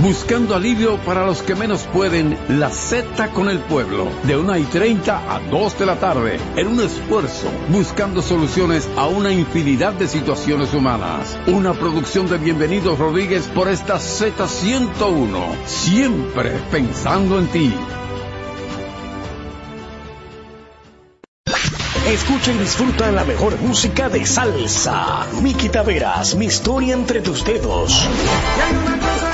Buscando alivio para los que menos pueden, la Z con el pueblo, de 1 y 30 a 2 de la tarde, en un esfuerzo, buscando soluciones a una infinidad de situaciones humanas. Una producción de Bienvenidos Rodríguez por esta Z101, siempre pensando en ti. Escucha y disfruta la mejor música de salsa. Miki Taveras, mi historia entre tus dedos. Y hay una cosa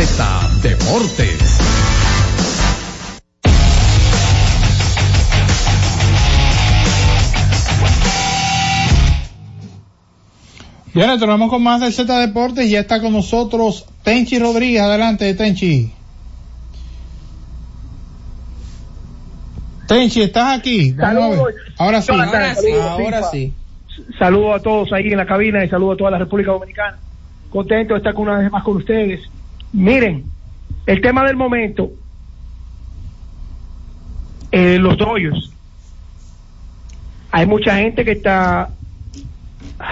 Z Deportes. Bien, retornamos con más del Z Deportes y ya está con nosotros Tenchi Rodríguez. Adelante, Tenchi. Tenchi, ¿estás aquí? Saludos. Ahora sí. Jonathan, saludos, Ahora sí. Saludos a todos ahí en la cabina y saludos a toda la República Dominicana. Contento de estar con una vez más con ustedes. Miren, el tema del momento, eh, los Dodgers. hay mucha gente que está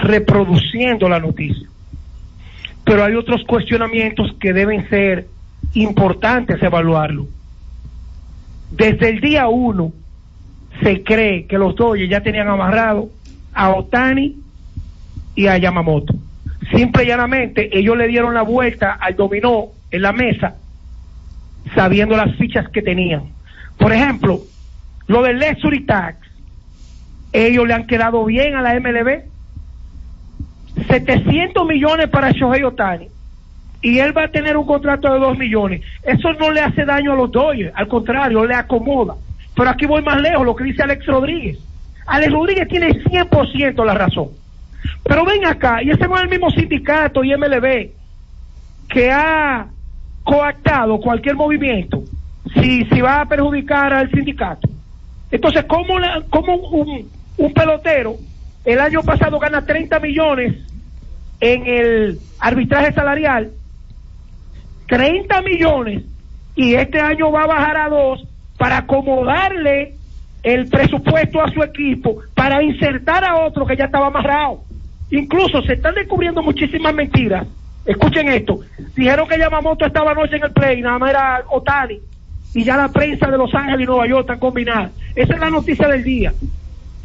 reproduciendo la noticia. Pero hay otros cuestionamientos que deben ser importantes evaluarlo. Desde el día uno se cree que los Dodgers ya tenían amarrado a Otani y a Yamamoto. Simple y llanamente ellos le dieron la vuelta al dominó en la mesa sabiendo las fichas que tenían. Por ejemplo, lo del Luxury Tax, ellos le han quedado bien a la MLB. 700 millones para Shohei Otani y él va a tener un contrato de 2 millones. Eso no le hace daño a los Dodgers, al contrario, le acomoda. Pero aquí voy más lejos, lo que dice Alex Rodríguez. Alex Rodríguez tiene 100% la razón. Pero ven acá, y ese no es el mismo sindicato y MLB que ha coactado cualquier movimiento si, si va a perjudicar al sindicato. Entonces, ¿cómo, la- cómo un, un pelotero el año pasado gana 30 millones en el arbitraje salarial, 30 millones, y este año va a bajar a dos para acomodarle el presupuesto a su equipo, para insertar a otro que ya estaba amarrado. Incluso se están descubriendo muchísimas mentiras. Escuchen esto. Dijeron que Yamamoto estaba anoche en el play, nada más era Otani. Y ya la prensa de Los Ángeles y Nueva York están combinadas. Esa es la noticia del día.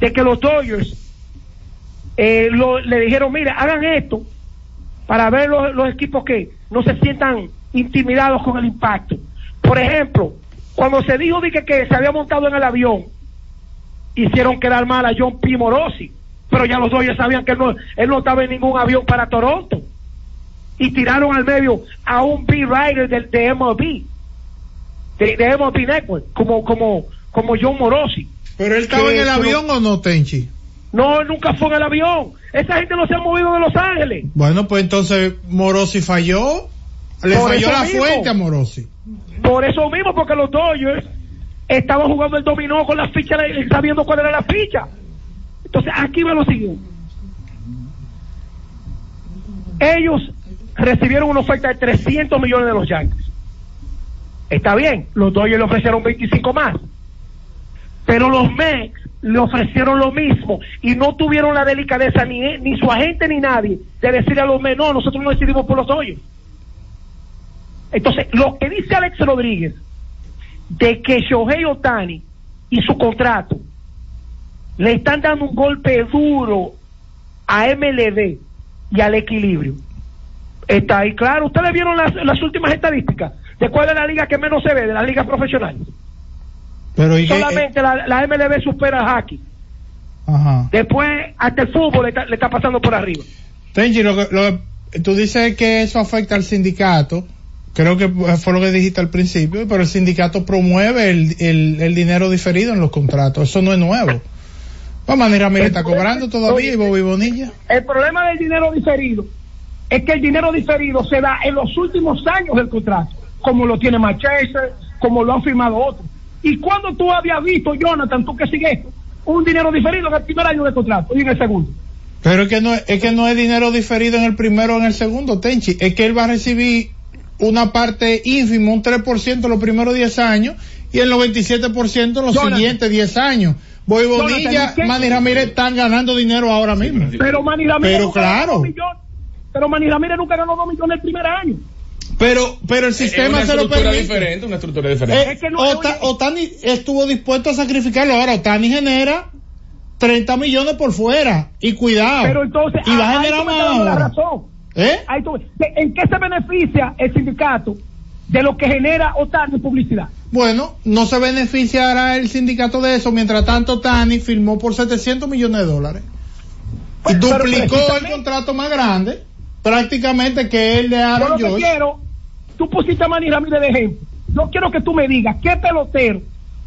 De que los Dodgers eh, lo- le dijeron, mira, hagan esto para ver los, los equipos que no se sientan intimidados con el impacto. Por ejemplo, cuando se dijo de que, que se había montado en el avión, hicieron quedar mal a John P. Morosi, pero ya los Dodgers sabían que él no, él no estaba en ningún avión para Toronto. Y tiraron al medio a un B-Rider del de MLB, de, de MLB Network, como, como, como John Morosi. ¿Pero él estaba Que- en el avión o no, Tenchi? No, él nunca fue en el avión. Esa gente no se ha movido de Los Ángeles. Bueno, pues entonces Morosi falló. Le Por falló la mismo. fuente a Morosi. Por eso mismo, porque los Dodgers estaban jugando el dominó con las fichas, sabiendo cuál era la ficha. Entonces, aquí va lo siguiente. Ellos recibieron una oferta de 300 millones de los Yankees. Está bien, los Dodgers le ofrecieron 25 más. Pero los Mets le ofrecieron lo mismo y no tuvieron la delicadeza ni, ni su agente ni nadie de decirle a los Mets, no, nosotros no decidimos por los Dodgers. Entonces, lo que dice Alex Rodríguez de que Shohei Otani y su contrato le están dando un golpe duro a MLB y al equilibrio. Está ahí claro. Ustedes vieron las, las últimas estadísticas de cuál es la liga que menos se ve, de las ligas profesionales. Pero ¿y qué- Solamente la, la MLB supera al hockey. Ajá. Después, hasta el fútbol le está, le está pasando por arriba. Tenchi, lo lo tú dices que eso afecta al sindicato. Creo que fue lo que dijiste al principio, pero el sindicato promueve el, el, el dinero diferido en los contratos. Eso no es nuevo. Pues Manny Ramírez está cobrando todavía y Bobby Bonilla. El problema del dinero diferido es que el dinero diferido se da en los últimos años del contrato, como lo tiene Manchester, como lo han firmado otros. ¿Y cuando tú habías visto, Jonathan, tú que sigues un dinero diferido en el primer año del contrato y en el segundo? Pero es que no es, es que no es dinero diferido en el primero o en el segundo, Tenchi. Es que él va a recibir una parte ínfima, un 3% los primeros 10 años y el 97% en los Jonathan. siguientes 10 años. Bonilla, ¿y qué? Manny Ramírez están ganando dinero ahora mismo. Pero Manny Ramírez Pero nunca ganó claro. dos millones. Pero Manny Ramírez nunca ganó dos millones el primer año. Pero, pero el Es sistema una se lo estructura permite. diferente, una estructura diferente. Eh, Ota- Otani estuvo dispuesto a sacrificarlo. Ahora Otani genera 30 millones por fuera. Y cuidado. Pero entonces, y va a generar más la razón. ¿Eh? Ahí tú- ¿de- ¿En qué se beneficia el sindicato de lo que genera Otani en publicidad? Bueno, no se beneficiará el sindicato de eso. Mientras tanto, Tani firmó por 700 millones de dólares. Y pero duplicó el contrato más grande, prácticamente que el de Yo Aaron lo que George. quiero, tú pusiste a Manny Ramírez de ejemplo. Yo quiero que tú me digas qué pelotero,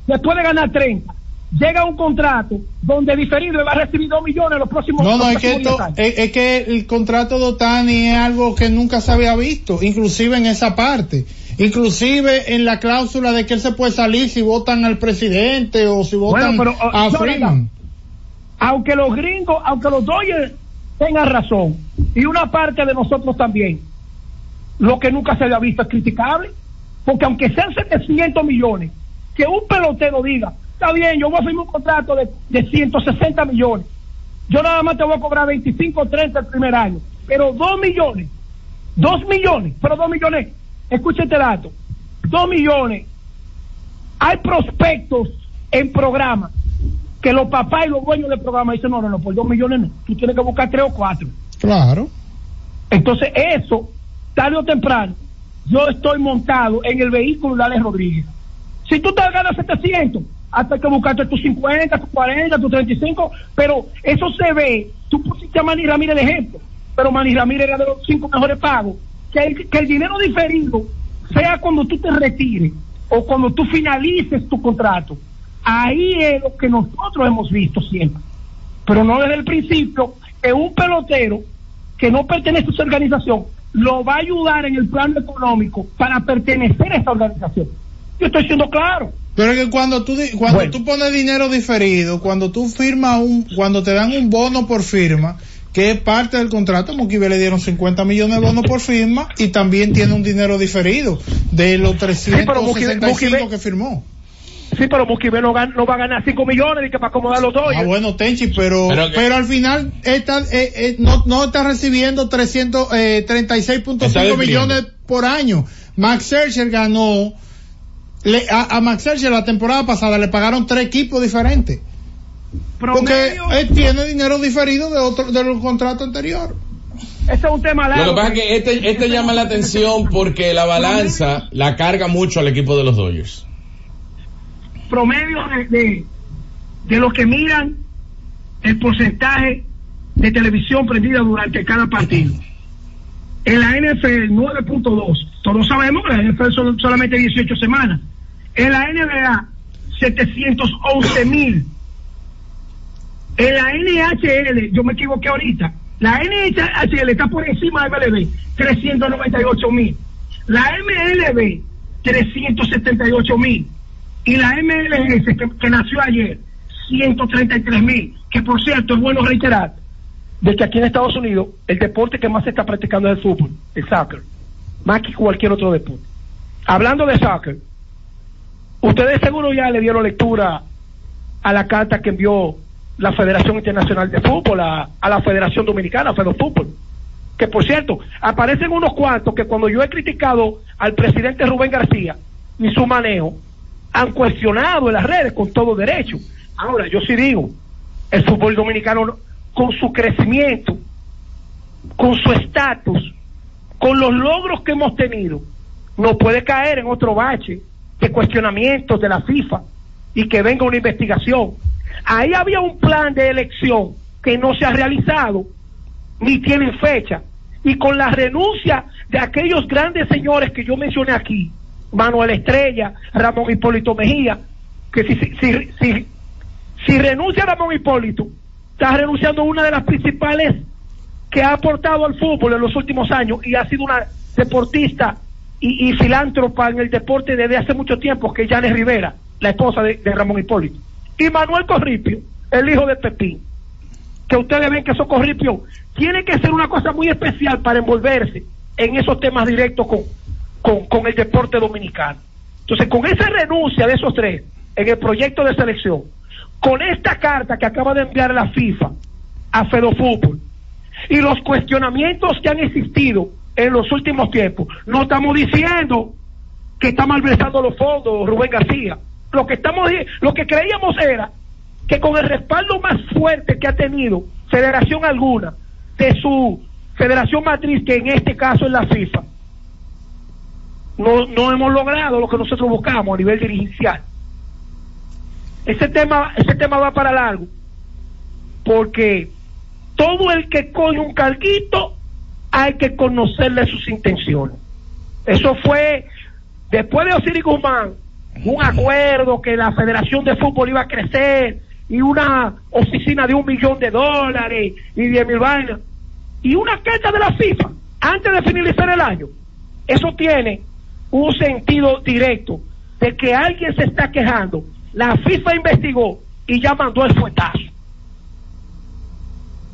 después de ganar 30, llega a un contrato donde diferido le va a recibir 2 millones los próximos No, no, es que, próximos esto, 10 años. es, es que el contrato de Otani es algo que nunca se había visto, inclusive en esa parte. Inclusive en la cláusula de que él se puede salir si votan al presidente o si votan Bueno, pero, oh, a Jonathan, Freeman. aunque los gringos, aunque los Dodgers tengan razón, y una parte de nosotros también, lo que nunca se había visto es criticable, porque aunque sean 700 millones, que un pelotero diga, está bien, yo voy a firmar un contrato de, de 160 millones. Yo nada más te voy a cobrar 25 o 30 el primer año. Pero 2 millones, 2 millones, pero 2 millones, escucha este dato, 2 millones. Hay prospectos en programa que los papás y los dueños del programa dicen, no, no, no, por 2 millones no, tú tienes que buscar 3 o 4. Claro. Entonces eso, tarde o temprano, yo estoy montado en el vehículo de Alex Rodríguez. Si tú te ganas 700, hasta que buscarte tus 50, tus 40, tus 35, pero eso se ve, tú pusiste a Manny Ramírez de ejemplo, pero Manny Ramírez era de los cinco mejores pagos, que el, que el dinero diferido sea cuando tú te retires o cuando tú finalices tu contrato. Ahí es lo que nosotros hemos visto siempre, pero no desde el principio, que un pelotero que no pertenece a esa organización lo va a ayudar en el plano económico para pertenecer a esa organización. Yo estoy siendo claro. Pero es que cuando tú di- cuando tú pones dinero diferido, cuando tú firmas un, cuando te dan un bono por firma, que es parte del contrato, a Moquive le dieron 50 millones de bonos por firma y también tiene un dinero diferero de los pero Mookie- 365 Mookie- que firmó. Sí, pero Mukibe no, gan- no va a ganar 5 millones y que para acomodar los dos. Ah, bueno, Tenchi, pero, Pero al final está, eh, eh, no, no está recibiendo 300, eh, Está 36.5 despidiendo. millones por año. Max Scherzer ganó, le- a, a Max Scherzer la temporada pasada le pagaron tres equipos diferentes. Porque él tiene dinero diferido de otro, de los contratos anteriores. Ese es un tema largo. Lo que pasa es que este, este llama la atención porque la balanza la carga mucho al equipo de los Dodgers. promedio de, de, de los que miran el porcentaje de televisión prendida durante cada partido. En la NFL 9.2, todos sabemos que la NFL son solamente 18 semanas. En la NBA 711 mil. En la NHL, yo me equivoqué ahorita, la NHL está por encima de MLB, 398 mil. La MLB, 378 mil. Y la MLS, que, que nació ayer, 133 mil. Que por cierto, es bueno reiterar de que aquí en Estados Unidos el deporte que más se está practicando es el fútbol, el soccer, más que cualquier otro deporte. Hablando de soccer, ustedes seguro ya le dieron lectura a la carta que envió la Federación Internacional de Fútbol a, a la Federación Dominicana, Fedo Fútbol. Que por cierto, aparecen unos cuantos que cuando yo he criticado al presidente Rubén García y su manejo, han cuestionado en las redes con todo derecho. Ahora, yo sí digo, el fútbol dominicano no- con su crecimiento, con su estatus, con los logros que hemos tenido, no puede caer en otro bache de cuestionamientos de la FIFA y que venga una investigación. Ahí había un plan de elección que no se ha realizado, ni tienen fecha. Y con la renuncia de aquellos grandes señores que yo mencioné aquí, Manuel Estrella, Ramón Hipólito Mejía, que si, si, si, si, renuncia Ramón Hipólito, está renunciando una de las principales que ha aportado al fútbol en los últimos años y ha sido una deportista y, filántropa en el deporte desde hace mucho tiempo, que es Janes Rivera, la esposa de, de Ramón Hipólito. Y Manuel Corripio, el hijo de Pepín, que ustedes ven que esos Corripio tiene que ser una cosa muy especial para envolverse en esos temas directos con, con, con el deporte dominicano. Entonces, con esa renuncia de esos tres en el proyecto de selección, con esta carta que acaba de enviar la FIFA a Fedofútbol y los cuestionamientos que han existido en los últimos tiempos, no estamos diciendo que está malversando los fondos Rubén García. Lo que estamos lo que creíamos era que con el respaldo más fuerte que ha tenido federación alguna de su federación matriz, que en este caso es la FIFA, no, no hemos logrado lo que nosotros buscamos a nivel dirigencial. Ese tema, ese tema va para largo, porque todo el que coge un carguito hay que conocerle sus intenciones. Eso fue después de Osiris Guzmán, un acuerdo que la Federación de Fútbol iba a crecer y una oficina de un millón de dólares y diez mil vainas y una carta de la FIFA antes de finalizar el año. Eso tiene un sentido directo de que alguien se está quejando. La FIFA investigó y ya mandó el fuetazo.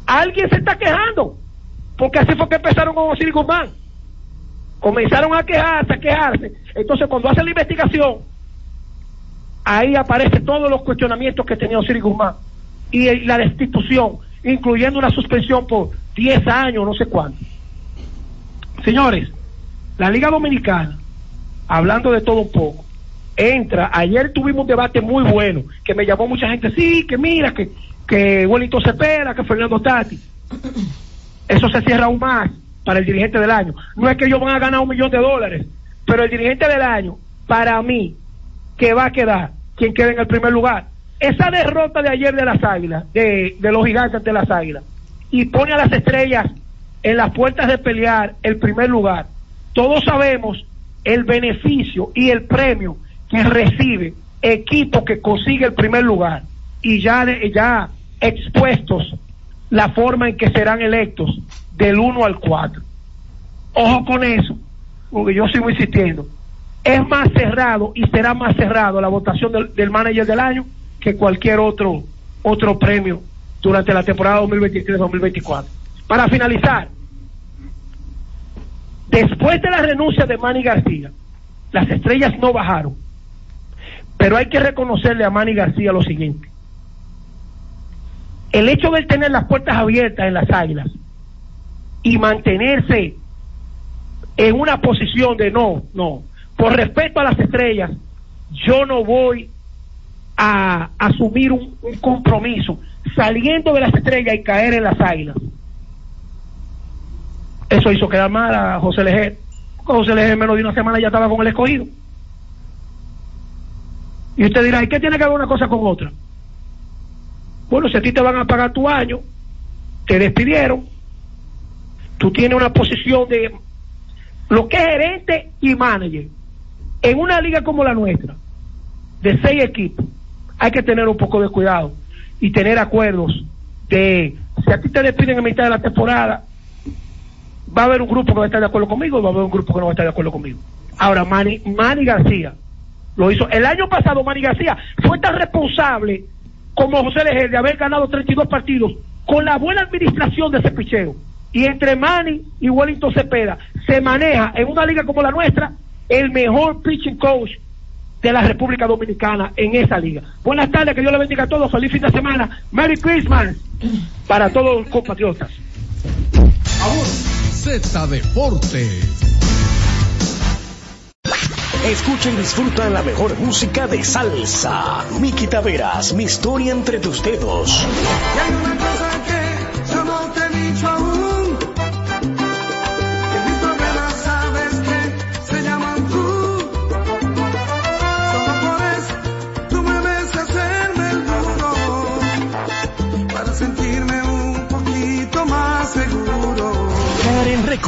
Alguien se está quejando. Porque así fue que empezaron con Osiris Guzmán. Comenzaron a quejarse, a quejarse. Entonces, cuando hacen la investigación, ahí aparecen todos los cuestionamientos que tenía Osiris Guzmán y la destitución, incluyendo una suspensión por 10 años, no sé cuánto. Señores, la Liga Dominicana, hablando de todo un poco, entra, ayer tuvimos un debate muy bueno, que me llamó mucha gente, sí, que mira, que, que Wellington Cepeda, que Fernando Tati. Eso se cierra aún más para el dirigente del año. No es que ellos van a ganar un millón de dólares, pero el dirigente del año, para mí, que va a quedar quien quede en el primer lugar. Esa derrota de ayer de las águilas, de, de los gigantes ante las águilas, y pone a las estrellas en las puertas de pelear el primer lugar. Todos sabemos el beneficio y el premio que recibe equipo que consigue el primer lugar y ya, de- ya expuestos la forma en que serán electos del 1 al 4. Ojo con eso, porque yo sigo insistiendo. Es más cerrado y será más cerrado la votación del, manager del año que cualquier otro otro premio durante la temporada 2023-2024. Para finalizar, después de la renuncia de Manny García, las estrellas no bajaron, pero hay que reconocerle a Manny García lo siguiente. El hecho de tener las puertas abiertas en las águilas y mantenerse en una posición de no, no, por respeto a las estrellas, yo no voy a asumir un, compromiso saliendo de las estrellas y caer en las águilas. Eso hizo quedar mal a José Leger. José Leger en menos de una semana ya estaba con el escogido. Y usted dirá, ¿y qué tiene que ver una cosa con otra? Bueno, si a ti te van a pagar tu año, te despidieron, tú tienes una posición de lo que es gerente y manager. En una liga como la nuestra, de seis equipos, hay que tener un poco de cuidado y tener acuerdos de si a ti te despiden en mitad de la temporada, va a haber un grupo que va a estar de acuerdo conmigo y va a haber un grupo que no va a estar de acuerdo conmigo. Ahora, Manny, Manny García lo hizo. El año pasado, Manny García fue tan responsable como José Leger de haber ganado 32 partidos con la buena administración de ese picheo. Y entre Manny y Wellington Cepeda se maneja en una liga como la nuestra el mejor pitching coach de la República Dominicana en esa liga. Buenas tardes, que Dios le bendiga a todos. Feliz fin de semana. Merry Christmas para todos los compatriotas. Z Deportes. Escucha y disfruta la mejor música de salsa. Miki Taveras, mi historia entre tus dedos. Y hay una cosa que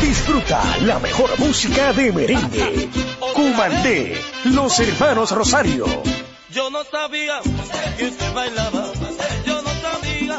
Disfruta la mejor música de merengue. Cumandé, los hermanos Rosario. Yo no sabía que usted bailaba. Yo no sabía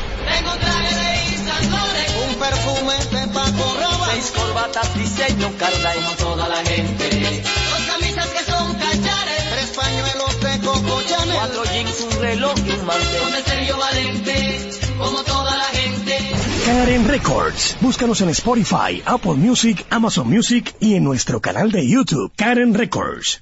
Tengo traje de Loren, un perfume de Paco Rabanne, seis corbatas diseño Carla. Como toda la gente, dos camisas que son cachares, tres pañuelos de Coco Chanel, cuatro jeans, un reloj y un mantel, con el Sergio Valente, como toda la gente. Karen Records. Búscanos en Spotify, Apple Music, Amazon Music y en nuestro canal de YouTube, Karen Records.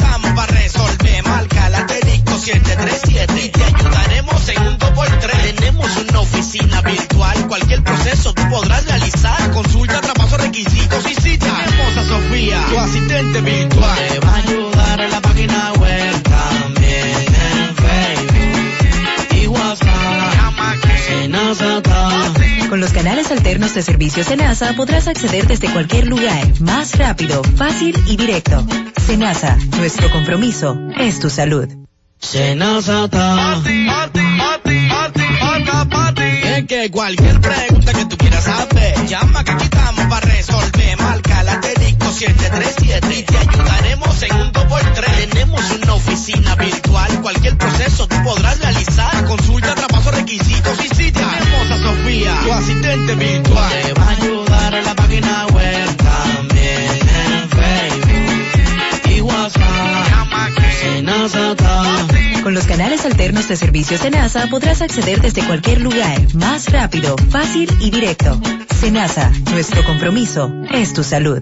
Marca la disco 737 y te ayudaremos en un 2x3. Tenemos una oficina virtual, cualquier proceso tú podrás realizar. Consulta, traspaso, requisitos y cita. Tenemos a Sofía, tu asistente virtual. Te va a ayudar en la página web también en Facebook y WhatsApp. Llama que. Con los canales alternos de servicios Senasa podrás acceder desde cualquier lugar, más rápido, fácil y directo. Senasa, nuestro compromiso es tu salud. Senazata. Es que cualquier pregunta que tú quieras saber, llama que aquí estamos para resolver. Marca la disco 737 y te ayudaremos en un 2x3. Tenemos una oficina virtual, cualquier proceso tú podrás realizar. Consulta, traspaso, requisitos y cita. Tu asistente virtual. Te va a ayudar en la página web también en Facebook y WhatsApp. Con los canales alternos de servicios Senasa podrás acceder desde cualquier lugar, más rápido, fácil y directo. Senasa, nuestro compromiso es tu salud.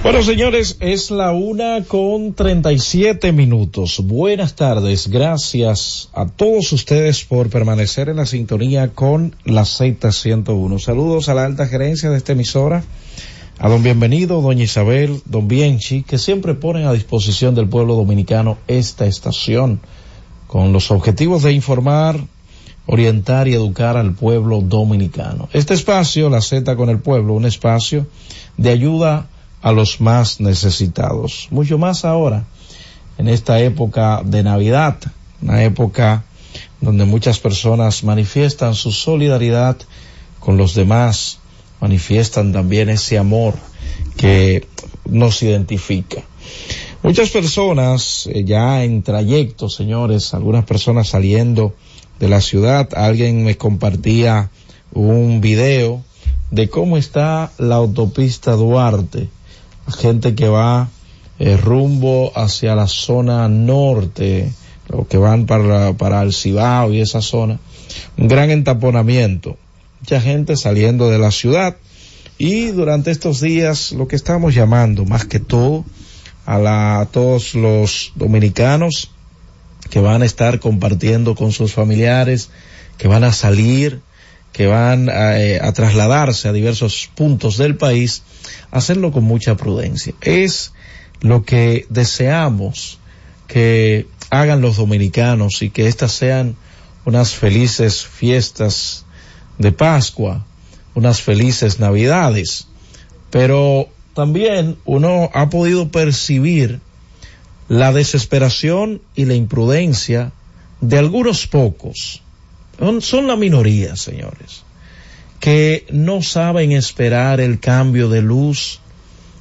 Bueno, señores, es la una con treinta y siete minutos. Buenas tardes. Gracias a todos ustedes por permanecer en la sintonía con la Z101. Saludos a la alta gerencia de esta emisora, a don Bienvenido, doña Isabel, don Bienchi, que siempre ponen a disposición del pueblo dominicano esta estación con los objetivos de informar, orientar y educar al pueblo dominicano. Este espacio, la Z con el pueblo, un espacio de ayuda a los más necesitados. Mucho más ahora, en esta época de Navidad, una época donde muchas personas manifiestan su solidaridad con los demás, manifiestan también ese amor que nos identifica. Muchas personas eh, ya en trayecto, señores, algunas personas saliendo de la ciudad, alguien me compartía un video de cómo está la autopista Duarte, gente que va eh, rumbo hacia la zona norte, los que van para, para el Cibao y esa zona, un gran entaponamiento, mucha gente saliendo de la ciudad. Y durante estos días lo que estamos llamando más que todo a, la, a todos los dominicanos que van a estar compartiendo con sus familiares, que van a salir, que van a, eh, a trasladarse a diversos puntos del país, hacerlo con mucha prudencia. Es lo que deseamos que hagan los dominicanos y que estas sean unas felices fiestas de Pascua, unas felices Navidades. Pero también uno ha podido percibir la desesperación y la imprudencia de algunos pocos. Son, la minoría, señores, que no saben esperar el cambio de luz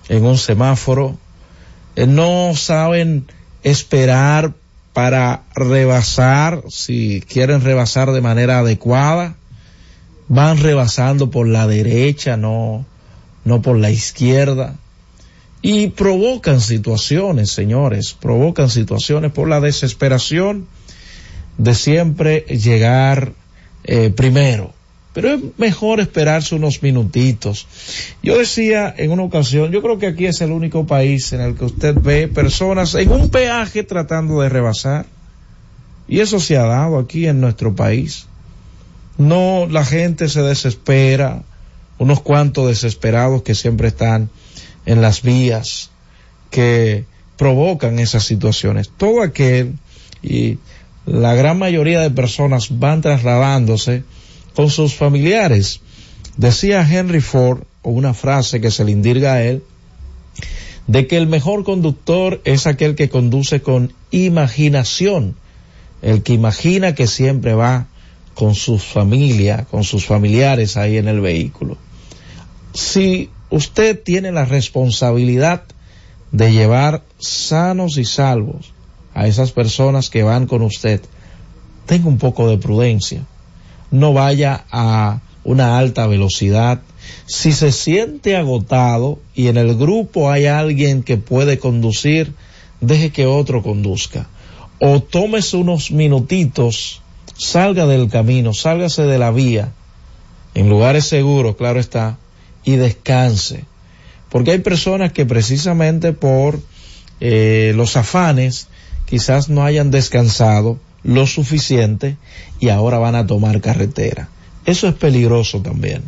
en un semáforo, eh, no saben esperar para rebasar, si quieren rebasar de manera adecuada, van rebasando por la derecha, no, no por la izquierda. Y provocan situaciones, señores, provocan situaciones por la desesperación de siempre llegar eh, primero. Pero es mejor esperarse unos minutitos. Yo decía en una ocasión, yo creo que aquí es el único país en el que usted ve personas en un peaje tratando de rebasar. Y eso se ha dado aquí en nuestro país. No, la gente se desespera, unos cuantos desesperados que siempre están en las vías, que provocan esas situaciones. Todo aquel, y la gran mayoría de personas van trasladándose con sus familiares. Decía Henry Ford, o una frase que se le indirga a él, de que el mejor conductor es aquel que conduce con imaginación, el que imagina que siempre va con su familia, con sus familiares ahí en el vehículo. Si usted tiene la responsabilidad de llevar sanos y salvos a esas personas que van con usted, tenga un poco de prudencia. No vaya a una alta velocidad. Si se siente agotado y en el grupo hay alguien que puede conducir, deje que otro conduzca. O tómese unos minutitos, salga del camino, sálgase de la vía, en lugares seguros, claro está, y descanse. Porque hay personas que precisamente por eh, los afanes quizás no hayan descansado lo suficiente y ahora van a tomar carretera. Eso es peligroso también.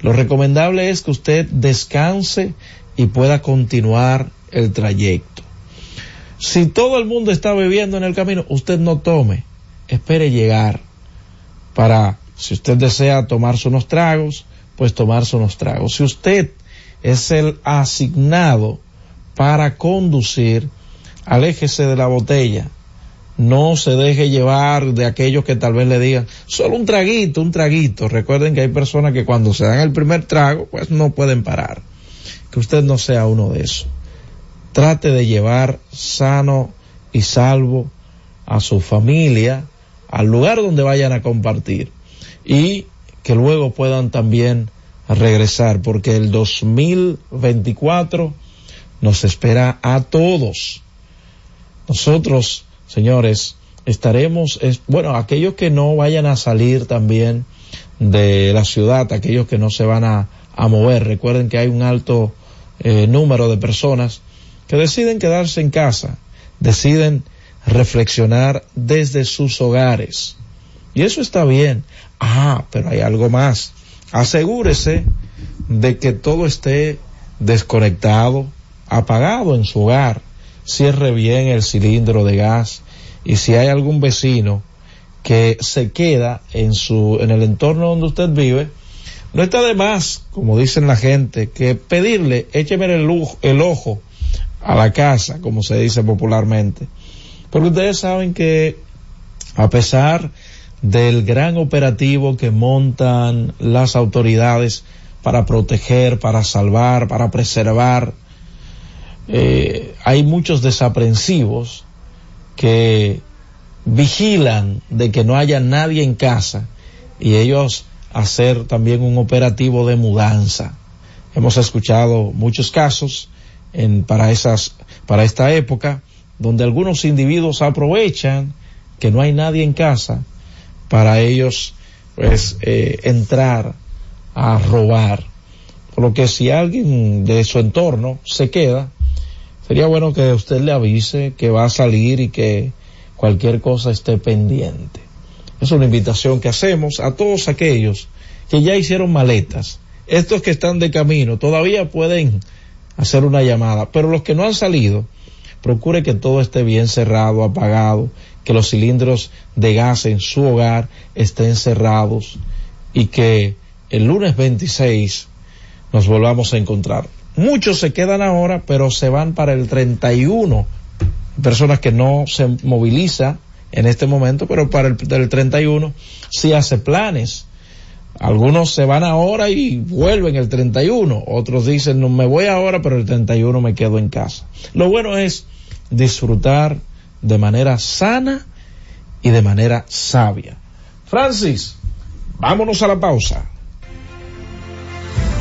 Lo recomendable es que usted descanse y pueda continuar el trayecto. Si todo el mundo está bebiendo en el camino, usted no tome, espere llegar para, si usted desea tomarse unos tragos, pues tomarse unos tragos. Si usted es el asignado para conducir, aléjese de la botella. No se deje llevar de aquellos que tal vez le digan, solo un traguito, un traguito. Recuerden que hay personas que cuando se dan el primer trago, pues no pueden parar. Que usted no sea uno de esos. Trate de llevar sano y salvo a su familia al lugar donde vayan a compartir y que luego puedan también regresar porque el 2024 nos espera a todos. Nosotros, señores, estaremos, es, bueno, aquellos que no vayan a salir también de la ciudad, aquellos que no se van a, a mover, recuerden que hay un alto eh, número de personas que deciden quedarse en casa, deciden reflexionar desde sus hogares. Y eso está bien. Ah, pero hay algo más. Asegúrese de que todo esté desconectado, apagado en su hogar. Cierre bien el cilindro de gas y si hay algún vecino que se queda en su en el entorno donde usted vive, no está de más, como dicen la gente, que pedirle, écheme el, el ojo a la casa, como se dice popularmente. Porque ustedes saben que a pesar del gran operativo que montan las autoridades para proteger, para salvar, para preservar, eh, hay muchos desaprensivos que vigilan de que no haya nadie en casa y ellos hacer también un operativo de mudanza. Hemos escuchado muchos casos en, para esas, para esta época donde algunos individuos aprovechan que no hay nadie en casa para ellos pues eh, entrar a robar. Por lo que si alguien de su entorno se queda, sería bueno que usted le avise que va a salir y que cualquier cosa esté pendiente. Es una invitación que hacemos a todos aquellos que ya hicieron maletas. Estos que están de camino todavía pueden hacer una llamada. Pero los que no han salido, procure que todo esté bien cerrado, apagado, que los cilindros de gas en su hogar estén cerrados y que el lunes 26 nos volvamos a encontrar. Muchos se quedan ahora, pero se van para el 31. Personas que no se moviliza en este momento, pero para el, el 31 sí hace planes. Algunos se van ahora y vuelven el 31. Otros dicen, no me voy ahora, pero el 31 me quedo en casa. Lo bueno es disfrutar de manera sana y de manera sabia. Francis, vámonos a la pausa.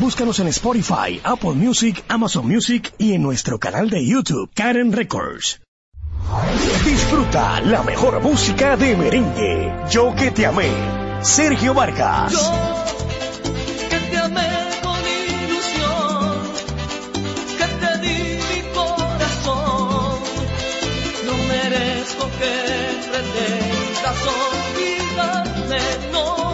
Búscanos en Spotify, Apple Music, Amazon Music y en nuestro canal de YouTube, Karen Records. Disfruta la mejor música de merengue. Yo que te amé. Sergio Vargas. que te amé con ilusión, que te di mi corazón. No merezco que pretendas olvidarme, no.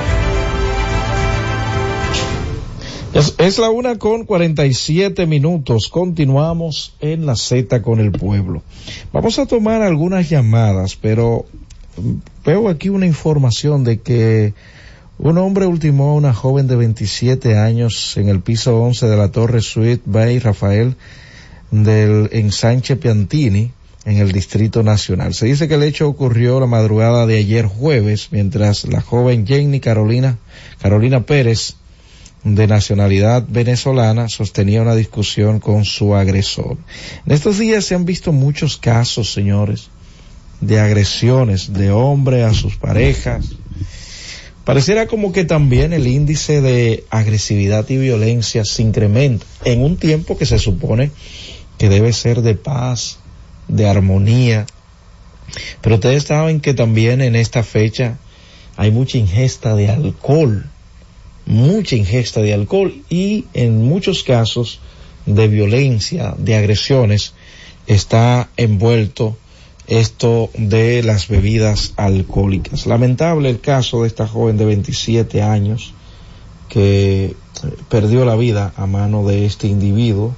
Es, la una con 47 minutos. Continuamos en la Z con el pueblo. Vamos a tomar algunas llamadas, pero mm, veo aquí una información de que un hombre ultimó a una joven de 27 años en el piso 11 de la Torre Suite Bay Rafael del ensanche Piantini en el Distrito Nacional. Se dice que el hecho ocurrió la madrugada de ayer jueves mientras la joven Jenny Carolina Carolina Pérez de nacionalidad venezolana sostenía una discusión con su agresor. En estos días se han visto muchos casos, señores, de agresiones de hombre a sus parejas. Pareciera como que también el índice de agresividad y violencia se incrementa en un tiempo que se supone que debe ser de paz, de armonía. Pero ustedes saben que también en esta fecha hay mucha ingesta de alcohol mucha ingesta de alcohol y en muchos casos de violencia, de agresiones, está envuelto esto de las bebidas alcohólicas. Lamentable el caso de esta joven de 27 años que perdió la vida a mano de este individuo.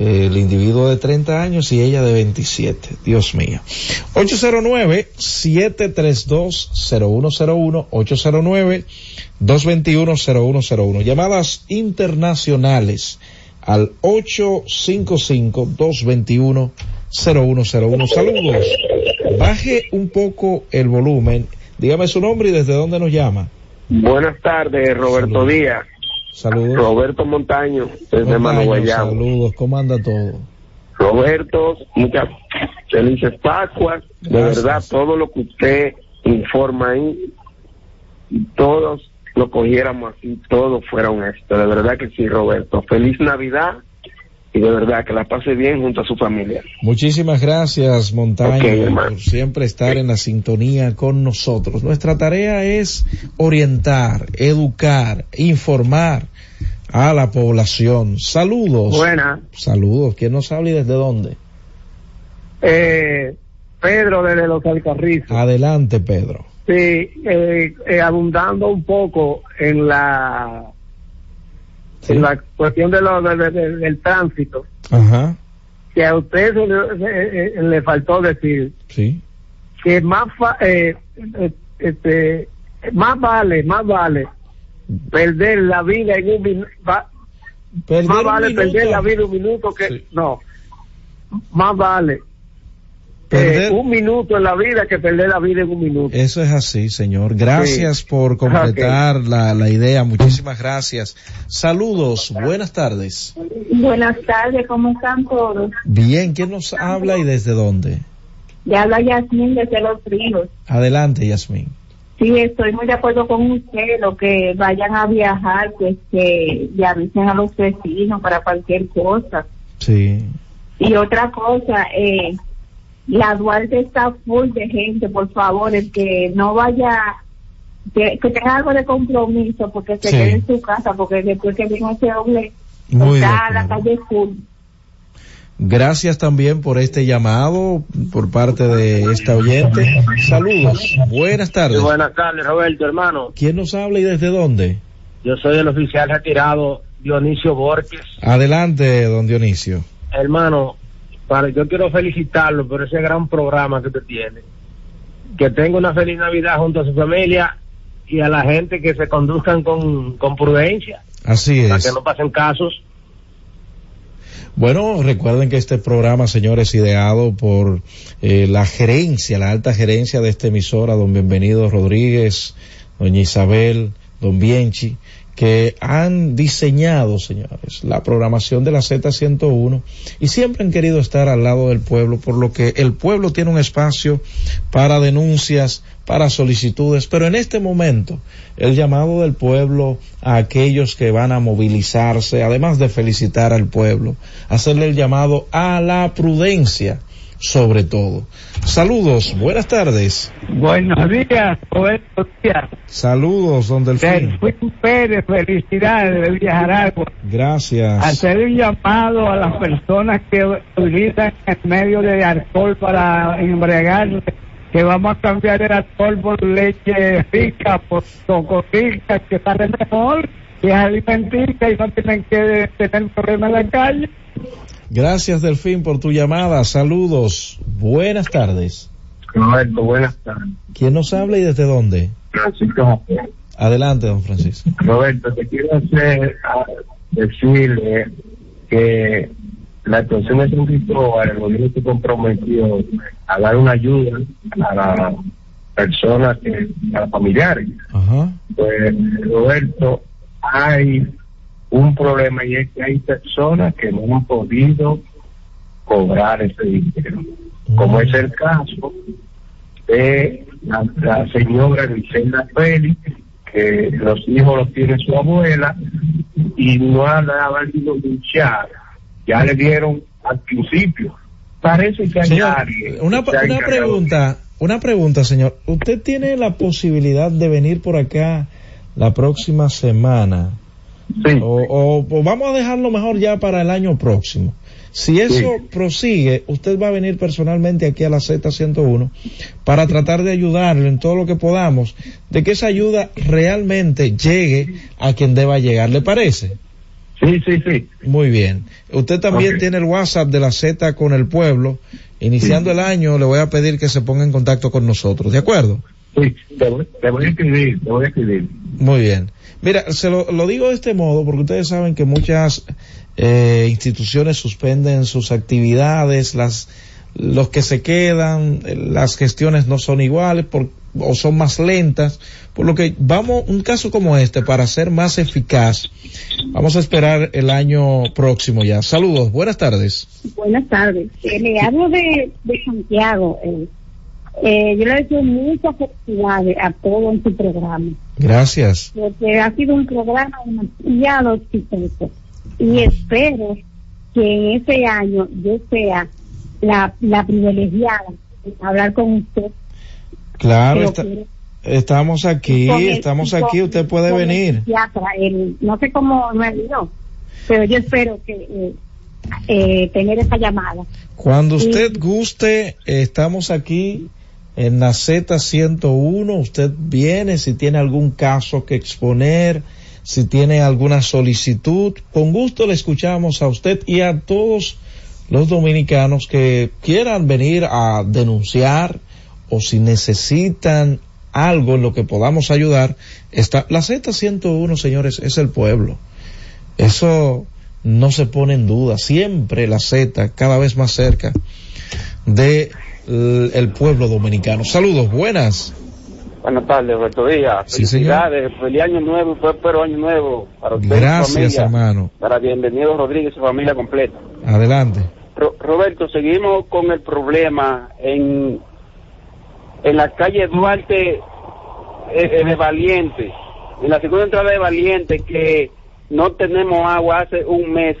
El individuo de 30 años y ella de 27. Dios mío. 809-732-0101. 809-221-0101. Llamadas internacionales al 855-221-0101. Saludos. Baje un poco el volumen. Dígame su nombre y desde dónde nos llama. Buenas tardes, Roberto Díaz. Saludos. Roberto Montaño, desde Guayabo. Saludos. ¿Cómo anda todo? Roberto, muchas felices Pascuas. De verdad, todo lo que usted informa ahí, todos lo cogiéramos así, todo fuera un éxito. De verdad que sí, Roberto. Feliz Navidad y de verdad que la pase bien junto a su familia. Muchísimas gracias, hermano. por siempre estar en la sintonía con nosotros. Nuestra tarea es orientar, educar, informar a la población. Saludos. Buena. Saludos. ¿Quién nos habla y desde dónde? Eh, Pedro desde los Alcarrizos. Adelante, Pedro. Sí, eh, eh, abundando un poco en la en la cuestión de lo, de- de- de- del tránsito, Ajá. que a usted se le, se- eh, le faltó decir Sí. que más fa- eh, eh, este más vale, más vale perder la vida en un minuto, más vale perder la vida un minuto que no, más vale Perder- eh, un minuto en la vida que perder la vida en un minuto. Eso es así, señor. Gracias Sí. por completar la, la idea. Muchísimas gracias. Saludos. Buenas tardes. Buenas tardes, ¿cómo están todos? Bien, ¿quién nos habla y desde dónde? Ya habla Yasmín desde Los Ríos. Adelante, Yasmín. Sí, estoy muy de acuerdo con usted, lo que vayan a viajar, pues que le avisen a los vecinos para cualquier cosa. Sí. Y otra cosa, eh, la Duarte está full de gente, por favor, el que no vaya, que, que tenga algo de compromiso, porque se Sí. quede en su casa, porque después que viene ese hombre, Muy está la acuerdo. calle full. Gracias también por este llamado por parte de esta oyente. Saludos. Buenas tardes. buenas tardes, Roberto, hermano. ¿Quién nos habla y desde dónde? Yo soy el oficial retirado Dionisio Borges. Adelante, don Dionisio. Hermano, para, yo quiero felicitarlo por ese gran programa que usted tiene. Que tenga una feliz Navidad junto a su familia y a la gente que se conduzcan con, con prudencia, Así para es. que no pasen casos. Bueno, recuerden que este programa, señores, ideado por eh, la gerencia, la alta gerencia de esta emisora, don Bienvenido Rodríguez, doña Isabel, don Bienchi, que han diseñado, señores, la programación de la Z101 y siempre han querido estar al lado del pueblo, por lo que el pueblo tiene un espacio para denuncias, para solicitudes, pero en este momento el llamado del pueblo a aquellos que van a movilizarse, además de felicitar al pueblo, hacerle el llamado a la prudencia, sobre todo. Saludos, buenas tardes. Buenos días, Roberto Díaz. Saludos, don Delfín. Delfín Pérez, felicidades de Villaragua. Gracias. Hacer un llamado a las personas que utilizan el medio de alcohol para embriagarse, que vamos a cambiar el alcohol por leche rica, por coco rica, que sale mejor, que es alimenticia y no tienen que tener problemas en la calle. Gracias, Delfín, por tu llamada. Saludos. Buenas tardes. Roberto, buenas tardes. ¿Quién nos habla y desde dónde? Francisco Adelante, don Francisco. Roberto, te quiero hacer, a- decirle que la actuación de San Cristóbal, el gobierno se comprometió a dar una ayuda a las personas, a los familiares. Ajá. Pues, Roberto, hay un problema y es que hay personas que no han podido cobrar ese dinero, como es el caso de la, la señora Griselda Félix, que los hijos los tiene su abuela y no ha valido luchar. Ya le dieron al principio. Parece que hay Señor, alguien. una, que una pregunta, una pregunta, señor. ¿Usted tiene la posibilidad de venir por acá la próxima semana? O, o- o vamos a dejarlo mejor ya para el año próximo. Si eso prosigue, usted va a venir personalmente aquí a la Z101 para tratar de ayudarle en todo lo que podamos, de que esa ayuda realmente llegue a quien deba llegar, ¿le parece? Sí, sí, sí. Muy bien. Usted también tiene el WhatsApp de la Z con el pueblo. Iniciando el año, le voy a pedir que se ponga en contacto con nosotros. ¿De acuerdo? Sí, te voy, te voy a escribir, te voy a escribir. Muy bien. Mira, se lo, lo digo de este modo porque ustedes saben que muchas eh, instituciones suspenden sus actividades, las los que se quedan, las gestiones no son iguales por, o son más lentas, por lo que vamos, un caso como este, para ser más eficaz, vamos a esperar el año próximo ya. Saludos, buenas tardes. Buenas tardes. Eh, le hablo de, de Santiago. Eh, eh, yo le deseo muchas felicidades a todos en su programa, Gracias. porque ha sido un programa demasiado exitoso. Y espero que en ese año yo sea la, la privilegiada de hablar con usted. Claro, está- estamos aquí, el- estamos con- aquí, usted puede venir. el- no sé cómo me olvidó, pero yo espero que eh, eh, tener esa llamada. Cuando Sí. usted guste, estamos aquí en la Z101. Usted viene si tiene algún caso que exponer, si tiene alguna solicitud. Con gusto le escuchamos a usted y a todos los dominicanos que quieran venir a denunciar o si necesitan algo en lo que podamos ayudar. Está, la Z101, señores, es el pueblo. Eso no se pone en duda. Siempre la Z cada vez más cerca de el pueblo dominicano. Saludos, buenas. Buenas tardes, Roberto Díaz. Sí, señor. Felicidades, feliz año nuevo próspero año nuevo para usted y su Gracias, familia. hermano. Para bienvenido Rodríguez y su familia completa. Adelante. Ro- Roberto, seguimos con el problema en, en la calle Duarte eh, eh, de Valiente, en la segunda entrada de Valiente, que no tenemos agua hace un mes,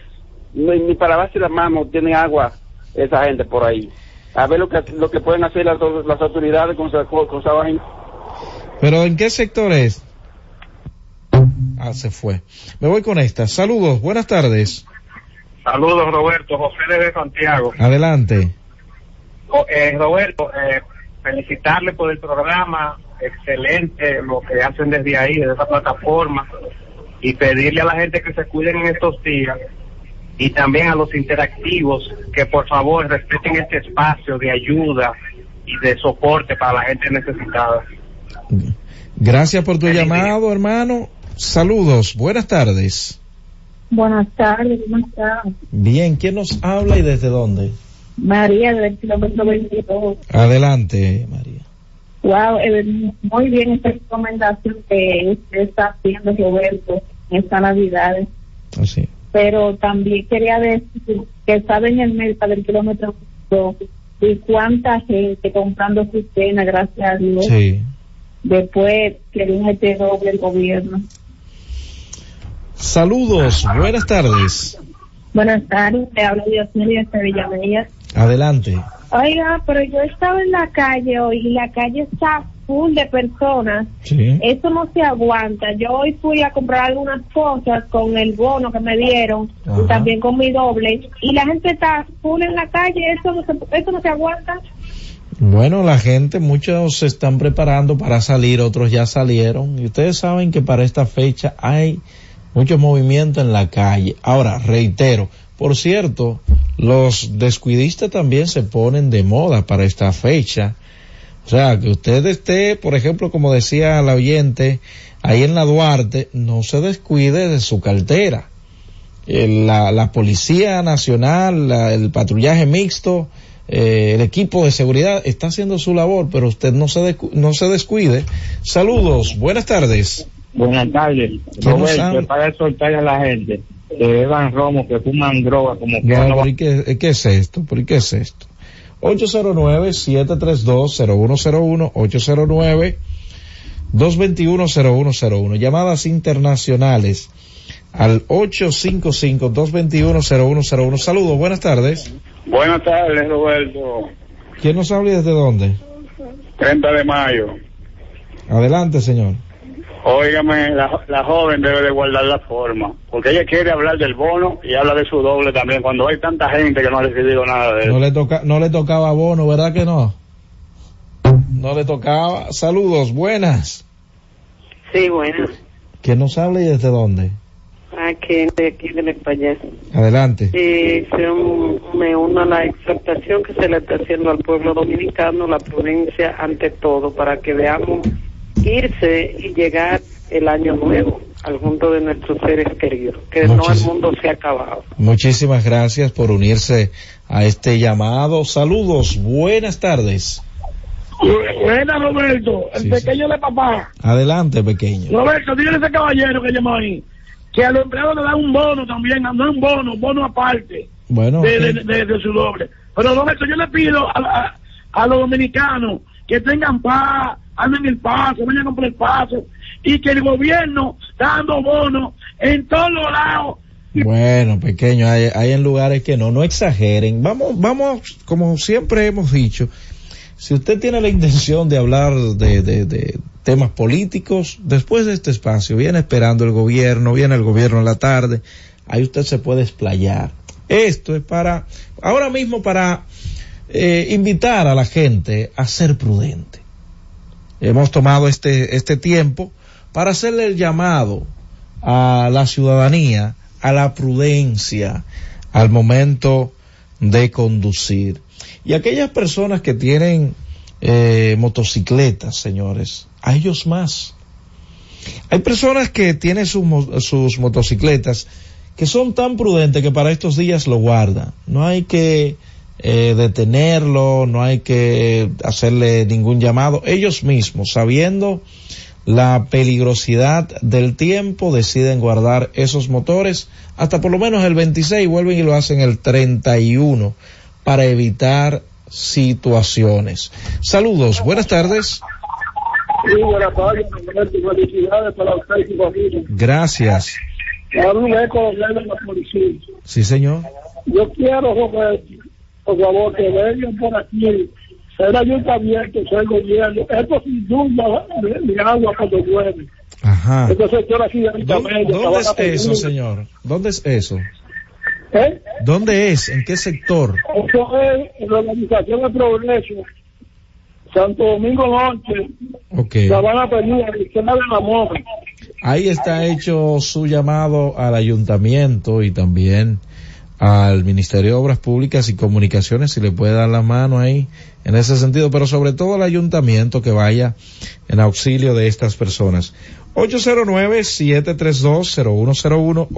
ni, ni para lavarse las manos tiene agua esa gente por ahí. A ver lo que lo que pueden hacer las, las autoridades con esa, con esa vaina. Pero ¿en qué sector es? Ah, se fue. Me voy con esta. Saludos, buenas tardes. Saludos, Roberto. José desde Santiago. Adelante. Oh, eh, Roberto, eh, felicitarle por el programa. Excelente lo que hacen desde ahí, desde esa plataforma. Y pedirle a la gente que se cuiden en estos días. Y también a los interactivos que por favor respeten este espacio de ayuda y de soporte para la gente necesitada. Gracias por tu llamado, hermano. Saludos, buenas tardes. Buenas tardes, ¿cómo está? Bien, ¿quién nos habla y desde dónde? María del kilómetro 22. Adelante, María. Wow, eh, muy bien esta recomendación que usted está haciendo, Roberto, en esta Navidad. Así. Pero también quería decir que estaba en el mercado del kilómetro 2 y cuánta gente comprando su cena, gracias a Dios. Sí. Después querían este doble el gobierno. Saludos, buenas tardes. Buenas tardes, te hablo Dios mío de Villamella. Adelante. Oiga, pero yo estaba en la calle hoy y la calle está full de personas. Sí. Eso no se aguanta. Yo hoy fui a comprar algunas cosas con el bono que me dieron Ajá. y también con mi doble y la gente está full en la calle. Eso no se, eso no se aguanta. Bueno, la gente, muchos se están preparando para salir, otros ya salieron. Y ustedes saben que para esta fecha hay mucho movimiento en la calle. Ahora, reitero, por cierto, los descuidistas también se ponen de moda para esta fecha. O sea, que usted esté, por ejemplo, como decía la oyente, ahí en la Duarte, no se descuide de su cartera. La, la Policía Nacional, la- el patrullaje mixto, eh, el equipo de seguridad está haciendo su labor, pero usted no se, descu- no se descuide. Saludos, buenas tardes. Buenas tardes. ¿Quién nos Roberto, para exhortar a la gente que beban romo, que fuman droga, como que No, no pero ¿y qué, qué es esto? ¿Por qué es esto? 809-732-0101, 809-221-0101. Llamadas internacionales al 855-221-0101. Saludos, buenas tardes. Buenas tardes, Roberto. ¿Quién nos habla y desde dónde? 30 de mayo. Adelante, señor. Óigame, la, la joven debe de guardar la forma, porque ella quiere hablar del bono y habla de su doble también, cuando hay tanta gente que no ha recibido nada de No eso. le toca, no le tocaba bono, ¿verdad que no? No le tocaba. Saludos, buenas. Sí, bueno. ¿Quién nos habla y desde dónde? aquí de aquí del Español. Adelante. Y se un- me uno a la exhortación que se le está haciendo al pueblo dominicano, la prudencia ante todo, para que veamos irse y llegar el año nuevo al mundo de nuestros seres queridos, que no el mundo se ha acabado. Muchísimas gracias por unirse a este llamado. Saludos, buenas tardes. Buena, Roberto, el Sí, pequeño de papá. Adelante, pequeño. Roberto, dígale a ese caballero que llamó ahí que a los empleados le dan un bono también, no un bono, un bono aparte Bueno, de, ok. de- de- de su doble. Pero Roberto, yo le pido a, a- a los dominicanos que tengan paz, anden el paso, vayan a comprar el paso y que el gobierno está dando bonos en todos los lados. Bueno, pequeño, hay, hay en lugares que no, no exageren. Vamos, vamos, como siempre hemos dicho, si usted tiene la intención de hablar de, de, de temas políticos, después de este espacio viene esperando el gobierno, viene el gobierno en la tarde, ahí usted se puede explayar. Esto es para, ahora mismo para eh, invitar a la gente a ser prudente. Hemos tomado este, este tiempo para hacerle el llamado a la ciudadanía, a la prudencia al momento de conducir. Y aquellas personas que tienen eh, motocicletas, señores, a ellos más. Hay personas que tienen sus, sus motocicletas que son tan prudentes que para estos días lo guardan. No hay que eh, detenerlo, no hay que hacerle ningún llamado. Ellos mismos, sabiendo la peligrosidad del tiempo, deciden guardar esos motores hasta por lo menos el 26, vuelven y lo hacen el 31 para evitar situaciones. Saludos, buenas tardes. Sí, buenas tardes, Roberto. Felicidades para usted y su familia. Gracias. Sí, señor. Yo quiero, Roberto, por favor, que vengan por aquí. El ayuntamiento, el gobierno. Esto sin duda de, de agua cuando llueve. Ajá. Este sector aquí de ¿Dó- Ayuntamiento. ¿Dónde es eso, señor? ¿Dónde es eso? ¿Eh? ¿Dónde es? ¿En qué sector? Eso es en la organización de progreso. Santo Domingo Norte. Ok. Sabana Peña, izquierda de la Mora. Ahí está hecho su llamado al ayuntamiento y también al Ministerio de Obras Públicas y Comunicaciones, si le puede dar la mano ahí en ese sentido, pero sobre todo al ayuntamiento que vaya en auxilio de estas personas. 809-732-0101,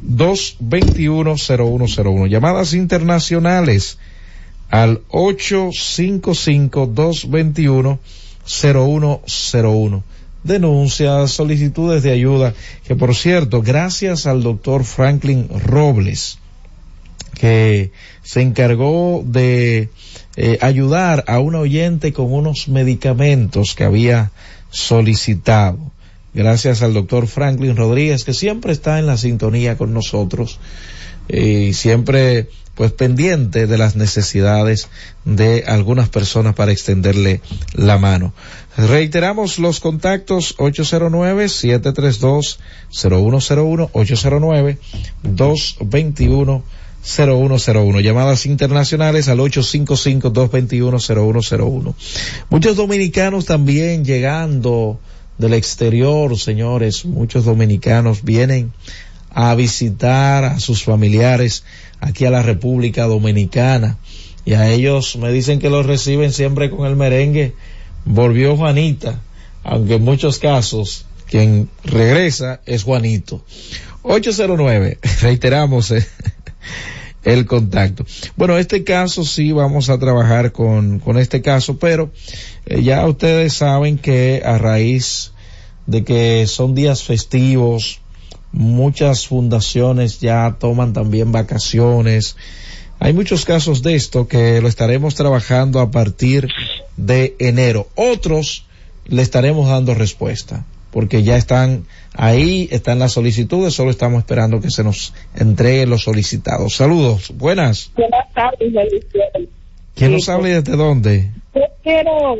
809-221-0101. Llamadas internacionales al 855-221-0101. Denuncias, solicitudes de ayuda, que por cierto, gracias al doctor Franklin Robles, que se encargó de eh, ayudar a un oyente con unos medicamentos que había solicitado. Gracias al doctor Franklin Rodríguez, que siempre está en la sintonía con nosotros y siempre pues pendiente de las necesidades de algunas personas para extenderle la mano. Reiteramos los contactos 809-732-0101, 809-221-0101. Llamadas internacionales al 855-221-0101. Muchos dominicanos también llegando del exterior, señores, muchos dominicanos vienen a visitar a sus familiares aquí a la República Dominicana. Y a ellos me dicen que los reciben siempre con el merengue. Volvió Juanita aunque en muchos casos quien regresa es Juanito. 809 reiteramos eh, el contacto. Bueno este caso sí vamos a trabajar con, con este caso pero eh, ya ustedes saben que a raíz de que son días festivos muchas fundaciones ya toman también vacaciones. Hay muchos casos de esto que lo estaremos trabajando a partir de enero. Otros le estaremos dando respuesta porque ya están ahí, están las solicitudes, solo estamos esperando que se nos entreguen los solicitados. Saludos, buenas. Buenas tardes. ¿Quién nos habla y desde dónde? Yo quiero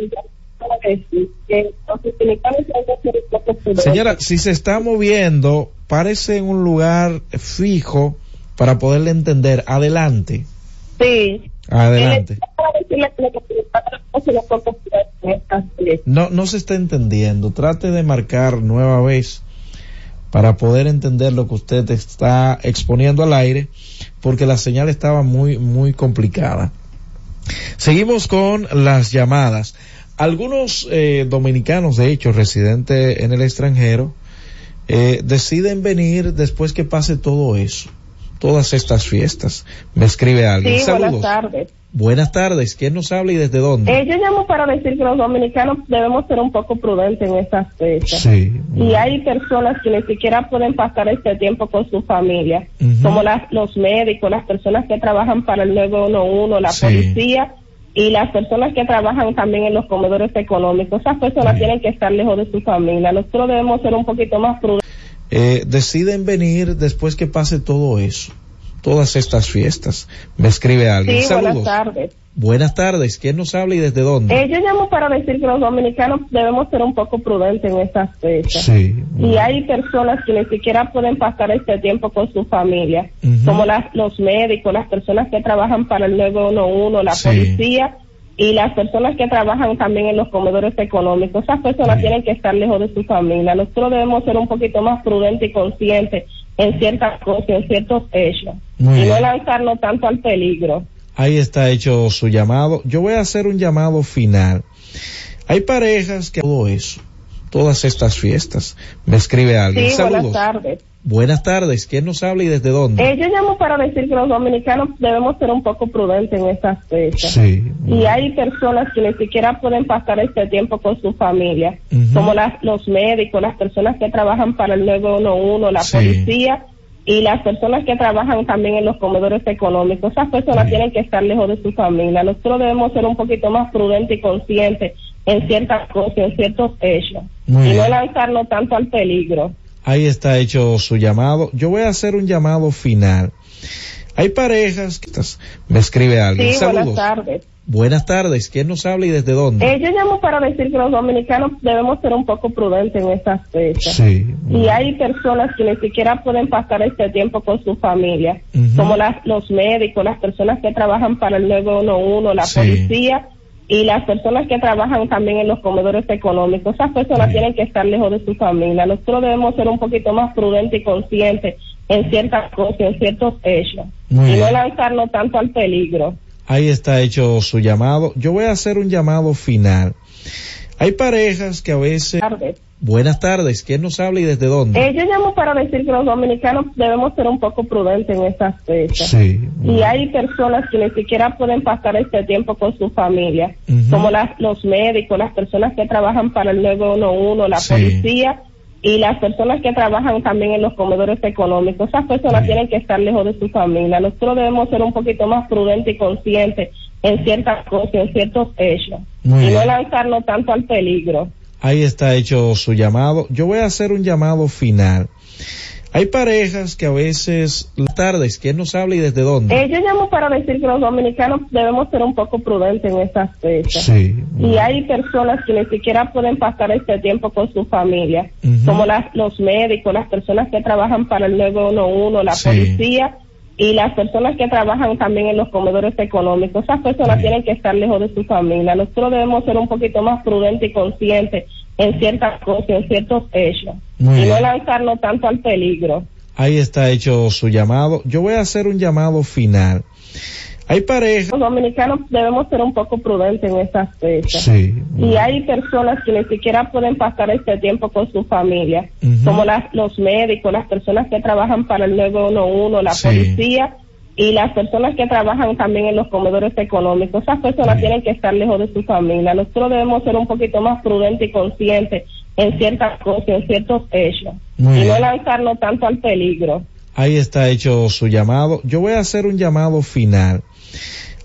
decir que los dominicanos. Señora, si se está moviendo, parece en un lugar fijo para poderle entender. Adelante. Sí. Adelante. Prudentes. No, no se está entendiendo. Trate de marcar nueva vez para poder entender lo que usted está exponiendo al aire, porque la señal estaba muy, muy complicada. Seguimos con las llamadas. Algunos eh, dominicanos, de hecho, residentes en el extranjero, eh, deciden venir después que pase todo eso, todas estas fiestas. Me escribe alguien. Sí, Saludos. buenas tardes. Buenas tardes. ¿Quién nos habla y desde dónde? Eh, yo llamo para decir que los dominicanos debemos ser un poco prudentes en estas fechas. Sí. Y hay personas que ni siquiera pueden pasar este tiempo con su familia, Ujú. como las, los médicos, las personas que trabajan para el 911, la Sí. policía y las personas que trabajan también en los comedores económicos. Esas personas tienen que estar lejos de su familia. Nosotros debemos ser un poquito más prudentes. Eh, deciden venir después que pase todo eso, todas estas fiestas. Me escribe alguien. Sí, Saludos. buenas tardes. Buenas tardes. ¿Quién nos habla y desde dónde? Eh, yo llamo para decir que los dominicanos debemos ser un poco prudentes en estas fechas. Sí. Y hay personas que ni siquiera pueden pasar este tiempo con su familia, como las, los médicos, las personas que trabajan para el 911, la Sí. policía y las personas que trabajan también en los comedores económicos. Esas personas tienen que estar lejos de su familia. Nosotros debemos ser un poquito más prudentes y conscientes en ciertas cosas, en ciertos hechos. Muy y no lanzarnos tanto al peligro. Ahí está hecho su llamado. Yo voy a hacer un llamado final. Hay parejas que todo eso, todas estas fiestas. Me escribe alguien. Sí, Saludos. buenas tardes. Buenas tardes. ¿Quién nos habla y desde dónde? Eh, yo llamo para decir que los dominicanos debemos ser un poco prudentes en estas fechas. Sí. Y hay personas que ni siquiera pueden pasar este tiempo con su familia, como las, los médicos, las personas que trabajan para el 911, la Sí. policía y las personas que trabajan también en los comedores económicos. Esas personas tienen que estar lejos de su familia. Nosotros debemos ser un poquito más prudentes y conscientes en ciertas cosas, en ciertos hechos. Muy y no lanzarnos tanto al peligro. Ahí está hecho su llamado. Yo voy a hacer un llamado final. Hay parejas me escribe alguien. Sí, Saludos. buenas tardes. Buenas tardes. ¿Quién nos habla y desde dónde? Eh, yo llamo para decir que los dominicanos debemos ser un poco prudentes en estas fechas. Sí. Y hay personas que ni siquiera pueden pasar este tiempo con su familia, como las, los médicos, las personas que trabajan para el 911, la Sí. policía y las personas que trabajan también en los comedores económicos. Esas personas tienen que estar lejos de su familia. Nosotros debemos ser un poquito más prudentes y conscientes en ciertas cosas, en ciertos hechos. Muy y no lanzarnos tanto al peligro. Ahí está hecho su llamado. Yo voy a hacer un llamado final. Hay parejas que a veces... Tardes. Buenas tardes. ¿Quién nos habla y desde dónde? Eh, yo llamo para decir que los dominicanos debemos ser un poco prudentes en estas fechas. Sí. Y hay personas que ni siquiera pueden pasar este tiempo con su familia, Ujú. como las, los médicos, las personas que trabajan para el 911, la Sí. policía y las personas que trabajan también en los comedores económicos. Esas personas tienen que estar lejos de su familia. Nosotros debemos ser un poquito más prudentes y conscientes en ciertas cosas, en ciertos hechos. Muy y no lanzarnos tanto al peligro. Ahí está hecho su llamado. Yo voy a hacer un llamado final. Hay parejas que a veces... Tardes. ¿Quién nos habla y desde dónde? Eh, yo llamo para decir que los dominicanos debemos ser un poco prudentes en estas fechas. Sí. Y hay personas que ni siquiera pueden pasar este tiempo con su familia, como las, los médicos, las personas que trabajan para el 911, la Sí. policía y las personas que trabajan también en los comedores económicos. Esas personas tienen que estar lejos de su familia. Nosotros debemos ser un poquito más prudentes y conscientes en ciertas cosas, en ciertos hechos. Muy y no bien. lanzarnos tanto al peligro. Ahí está hecho su llamado. Yo voy a hacer un llamado final. Hay parejas... Los dominicanos debemos ser un poco prudentes en estas fechas. Sí. Y hay personas que ni siquiera pueden pasar este tiempo con su familia, como las, los médicos, las personas que trabajan para el 911, la Sí. policía y las personas que trabajan también en los comedores económicos. Esas personas tienen que estar lejos de su familia. Nosotros debemos ser un poquito más prudentes y conscientes en ciertas cosas, en ciertos hechos. Muy y no lanzarnos tanto al peligro. Ahí está hecho su llamado. Yo voy a hacer un llamado final.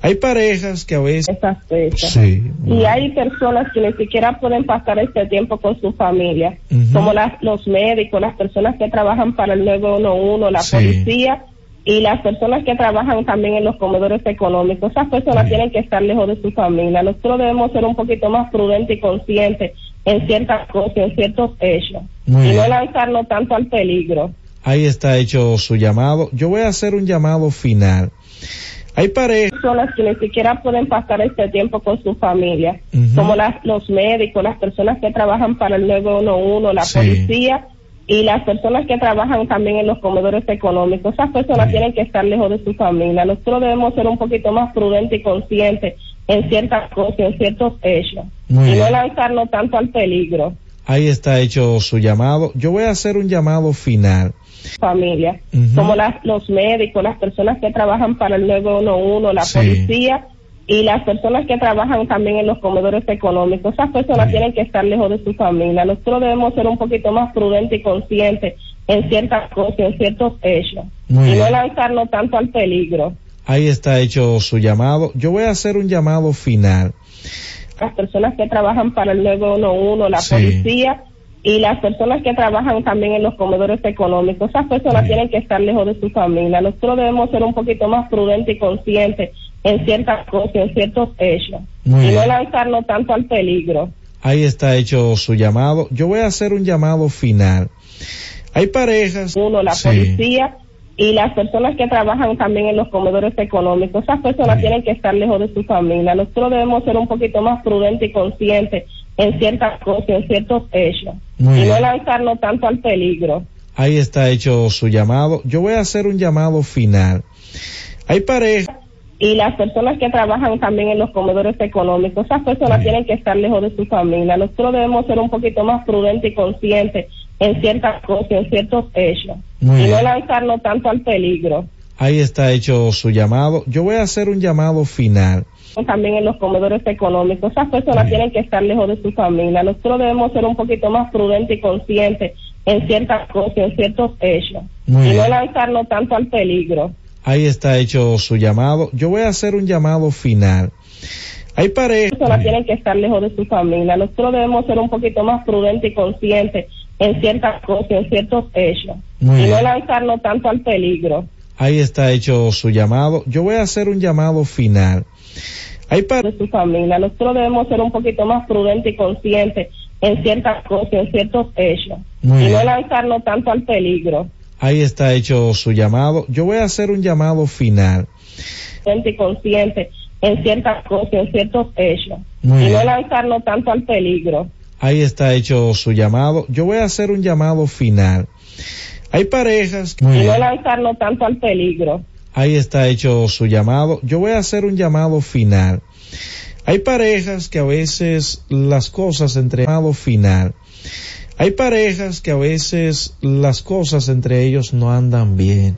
Hay parejas que a veces... Estas fechas. Sí. Y hay personas que ni siquiera pueden pasar este tiempo con su familia, Ujú. como las, los médicos, las personas que trabajan para el 911, la Sí. policía y las personas que trabajan también en los comedores económicos. Esas personas tienen que estar lejos de su familia. Nosotros debemos ser un poquito más prudentes y conscientes en ciertas cosas, en ciertos hechos. Muy y no lanzarnos tanto al peligro. Ahí está hecho su llamado. Yo voy a hacer un llamado final. Hay parejas... personas que ni siquiera pueden pasar este tiempo con su familia, como las, los médicos, las personas que trabajan para el 911, la Sí. policía y las personas que trabajan también en los comedores económicos, esas personas tienen que estar lejos de su familia. Nosotros debemos ser un poquito más prudentes y conscientes en ciertas cosas, en ciertos hechos, Muy y no lanzarnos tanto al peligro. Ahí está hecho su llamado. Yo voy a hacer un llamado final. familia, Ujú. como las, los médicos, las personas que trabajan para el 911, la Sí. policía y las personas que trabajan también en los comedores económicos. Esas personas tienen que estar lejos de su familia. Nosotros debemos ser un poquito más prudentes y conscientes en ciertas cosas, en ciertos hechos, Muy y no lanzarnos tanto al peligro. Ahí está hecho su llamado. Yo voy a hacer un llamado final. Las personas que trabajan para el 911, la Sí. policía y las personas que trabajan también en los comedores económicos, esas personas tienen que estar lejos de su familia. Nosotros debemos ser un poquito más prudentes y conscientes en ciertas cosas, en ciertos hechos, Muy y no bien. lanzarnos tanto al peligro. Ahí está hecho su llamado. Yo voy a hacer un llamado final. Hay parejas. Uno, la Sí. policía y las personas que trabajan también en los comedores económicos, esas personas tienen que estar lejos de su familia. Nosotros debemos ser un poquito más prudentes y conscientes en ciertas cosas, en ciertos hechos, Muy y no bien. lanzarnos tanto al peligro. Ahí está hecho su llamado. Yo voy a hacer un llamado final. Hay parejas. Y las personas que trabajan también en los comedores económicos, esas personas tienen que estar lejos de su familia. Nosotros debemos ser un poquito más prudentes y conscientes en ciertas cosas, en ciertos hechos, Muy y no lanzarnos tanto al peligro. Ahí está hecho su llamado. Yo voy a hacer un llamado final. También en los comedores económicos, esas personas tienen que estar lejos de su familia. Nosotros debemos ser un poquito más prudentes y conscientes en ciertas cosas, en ciertos hechos, Muy y no lanzarnos tanto al peligro. Ahí está hecho su llamado. Yo voy a hacer un llamado final. Hay parejas. personas tienen que estar lejos de su familia. Nosotros debemos ser un poquito más prudentes y conscientes en ciertas cosas, en ciertos hechos, Muy y no lanzarnos tanto al peligro. Ahí está hecho su llamado. Yo voy a hacer un llamado final. Hay parejas. de su familia. Nosotros debemos ser un poquito más prudentes y conscientes en ciertas cosas, en ciertos hechos, Muy y no lanzarnos tanto al peligro. Ahí está hecho su llamado. Yo voy a hacer un llamado final. Prudentes y conscientes en ciertas cosas, en ciertos hechos, Muy y no bien. lanzarnos tanto al peligro. Ahí está hecho su llamado. Yo voy a hacer un llamado final. Hay parejas. Muy y no lanzarnos tanto al peligro. Ahí está hecho su llamado. Yo voy a hacer un llamado final. Hay parejas que a veces las cosas entre llamado final. Hay parejas que a veces las cosas entre ellos no andan bien.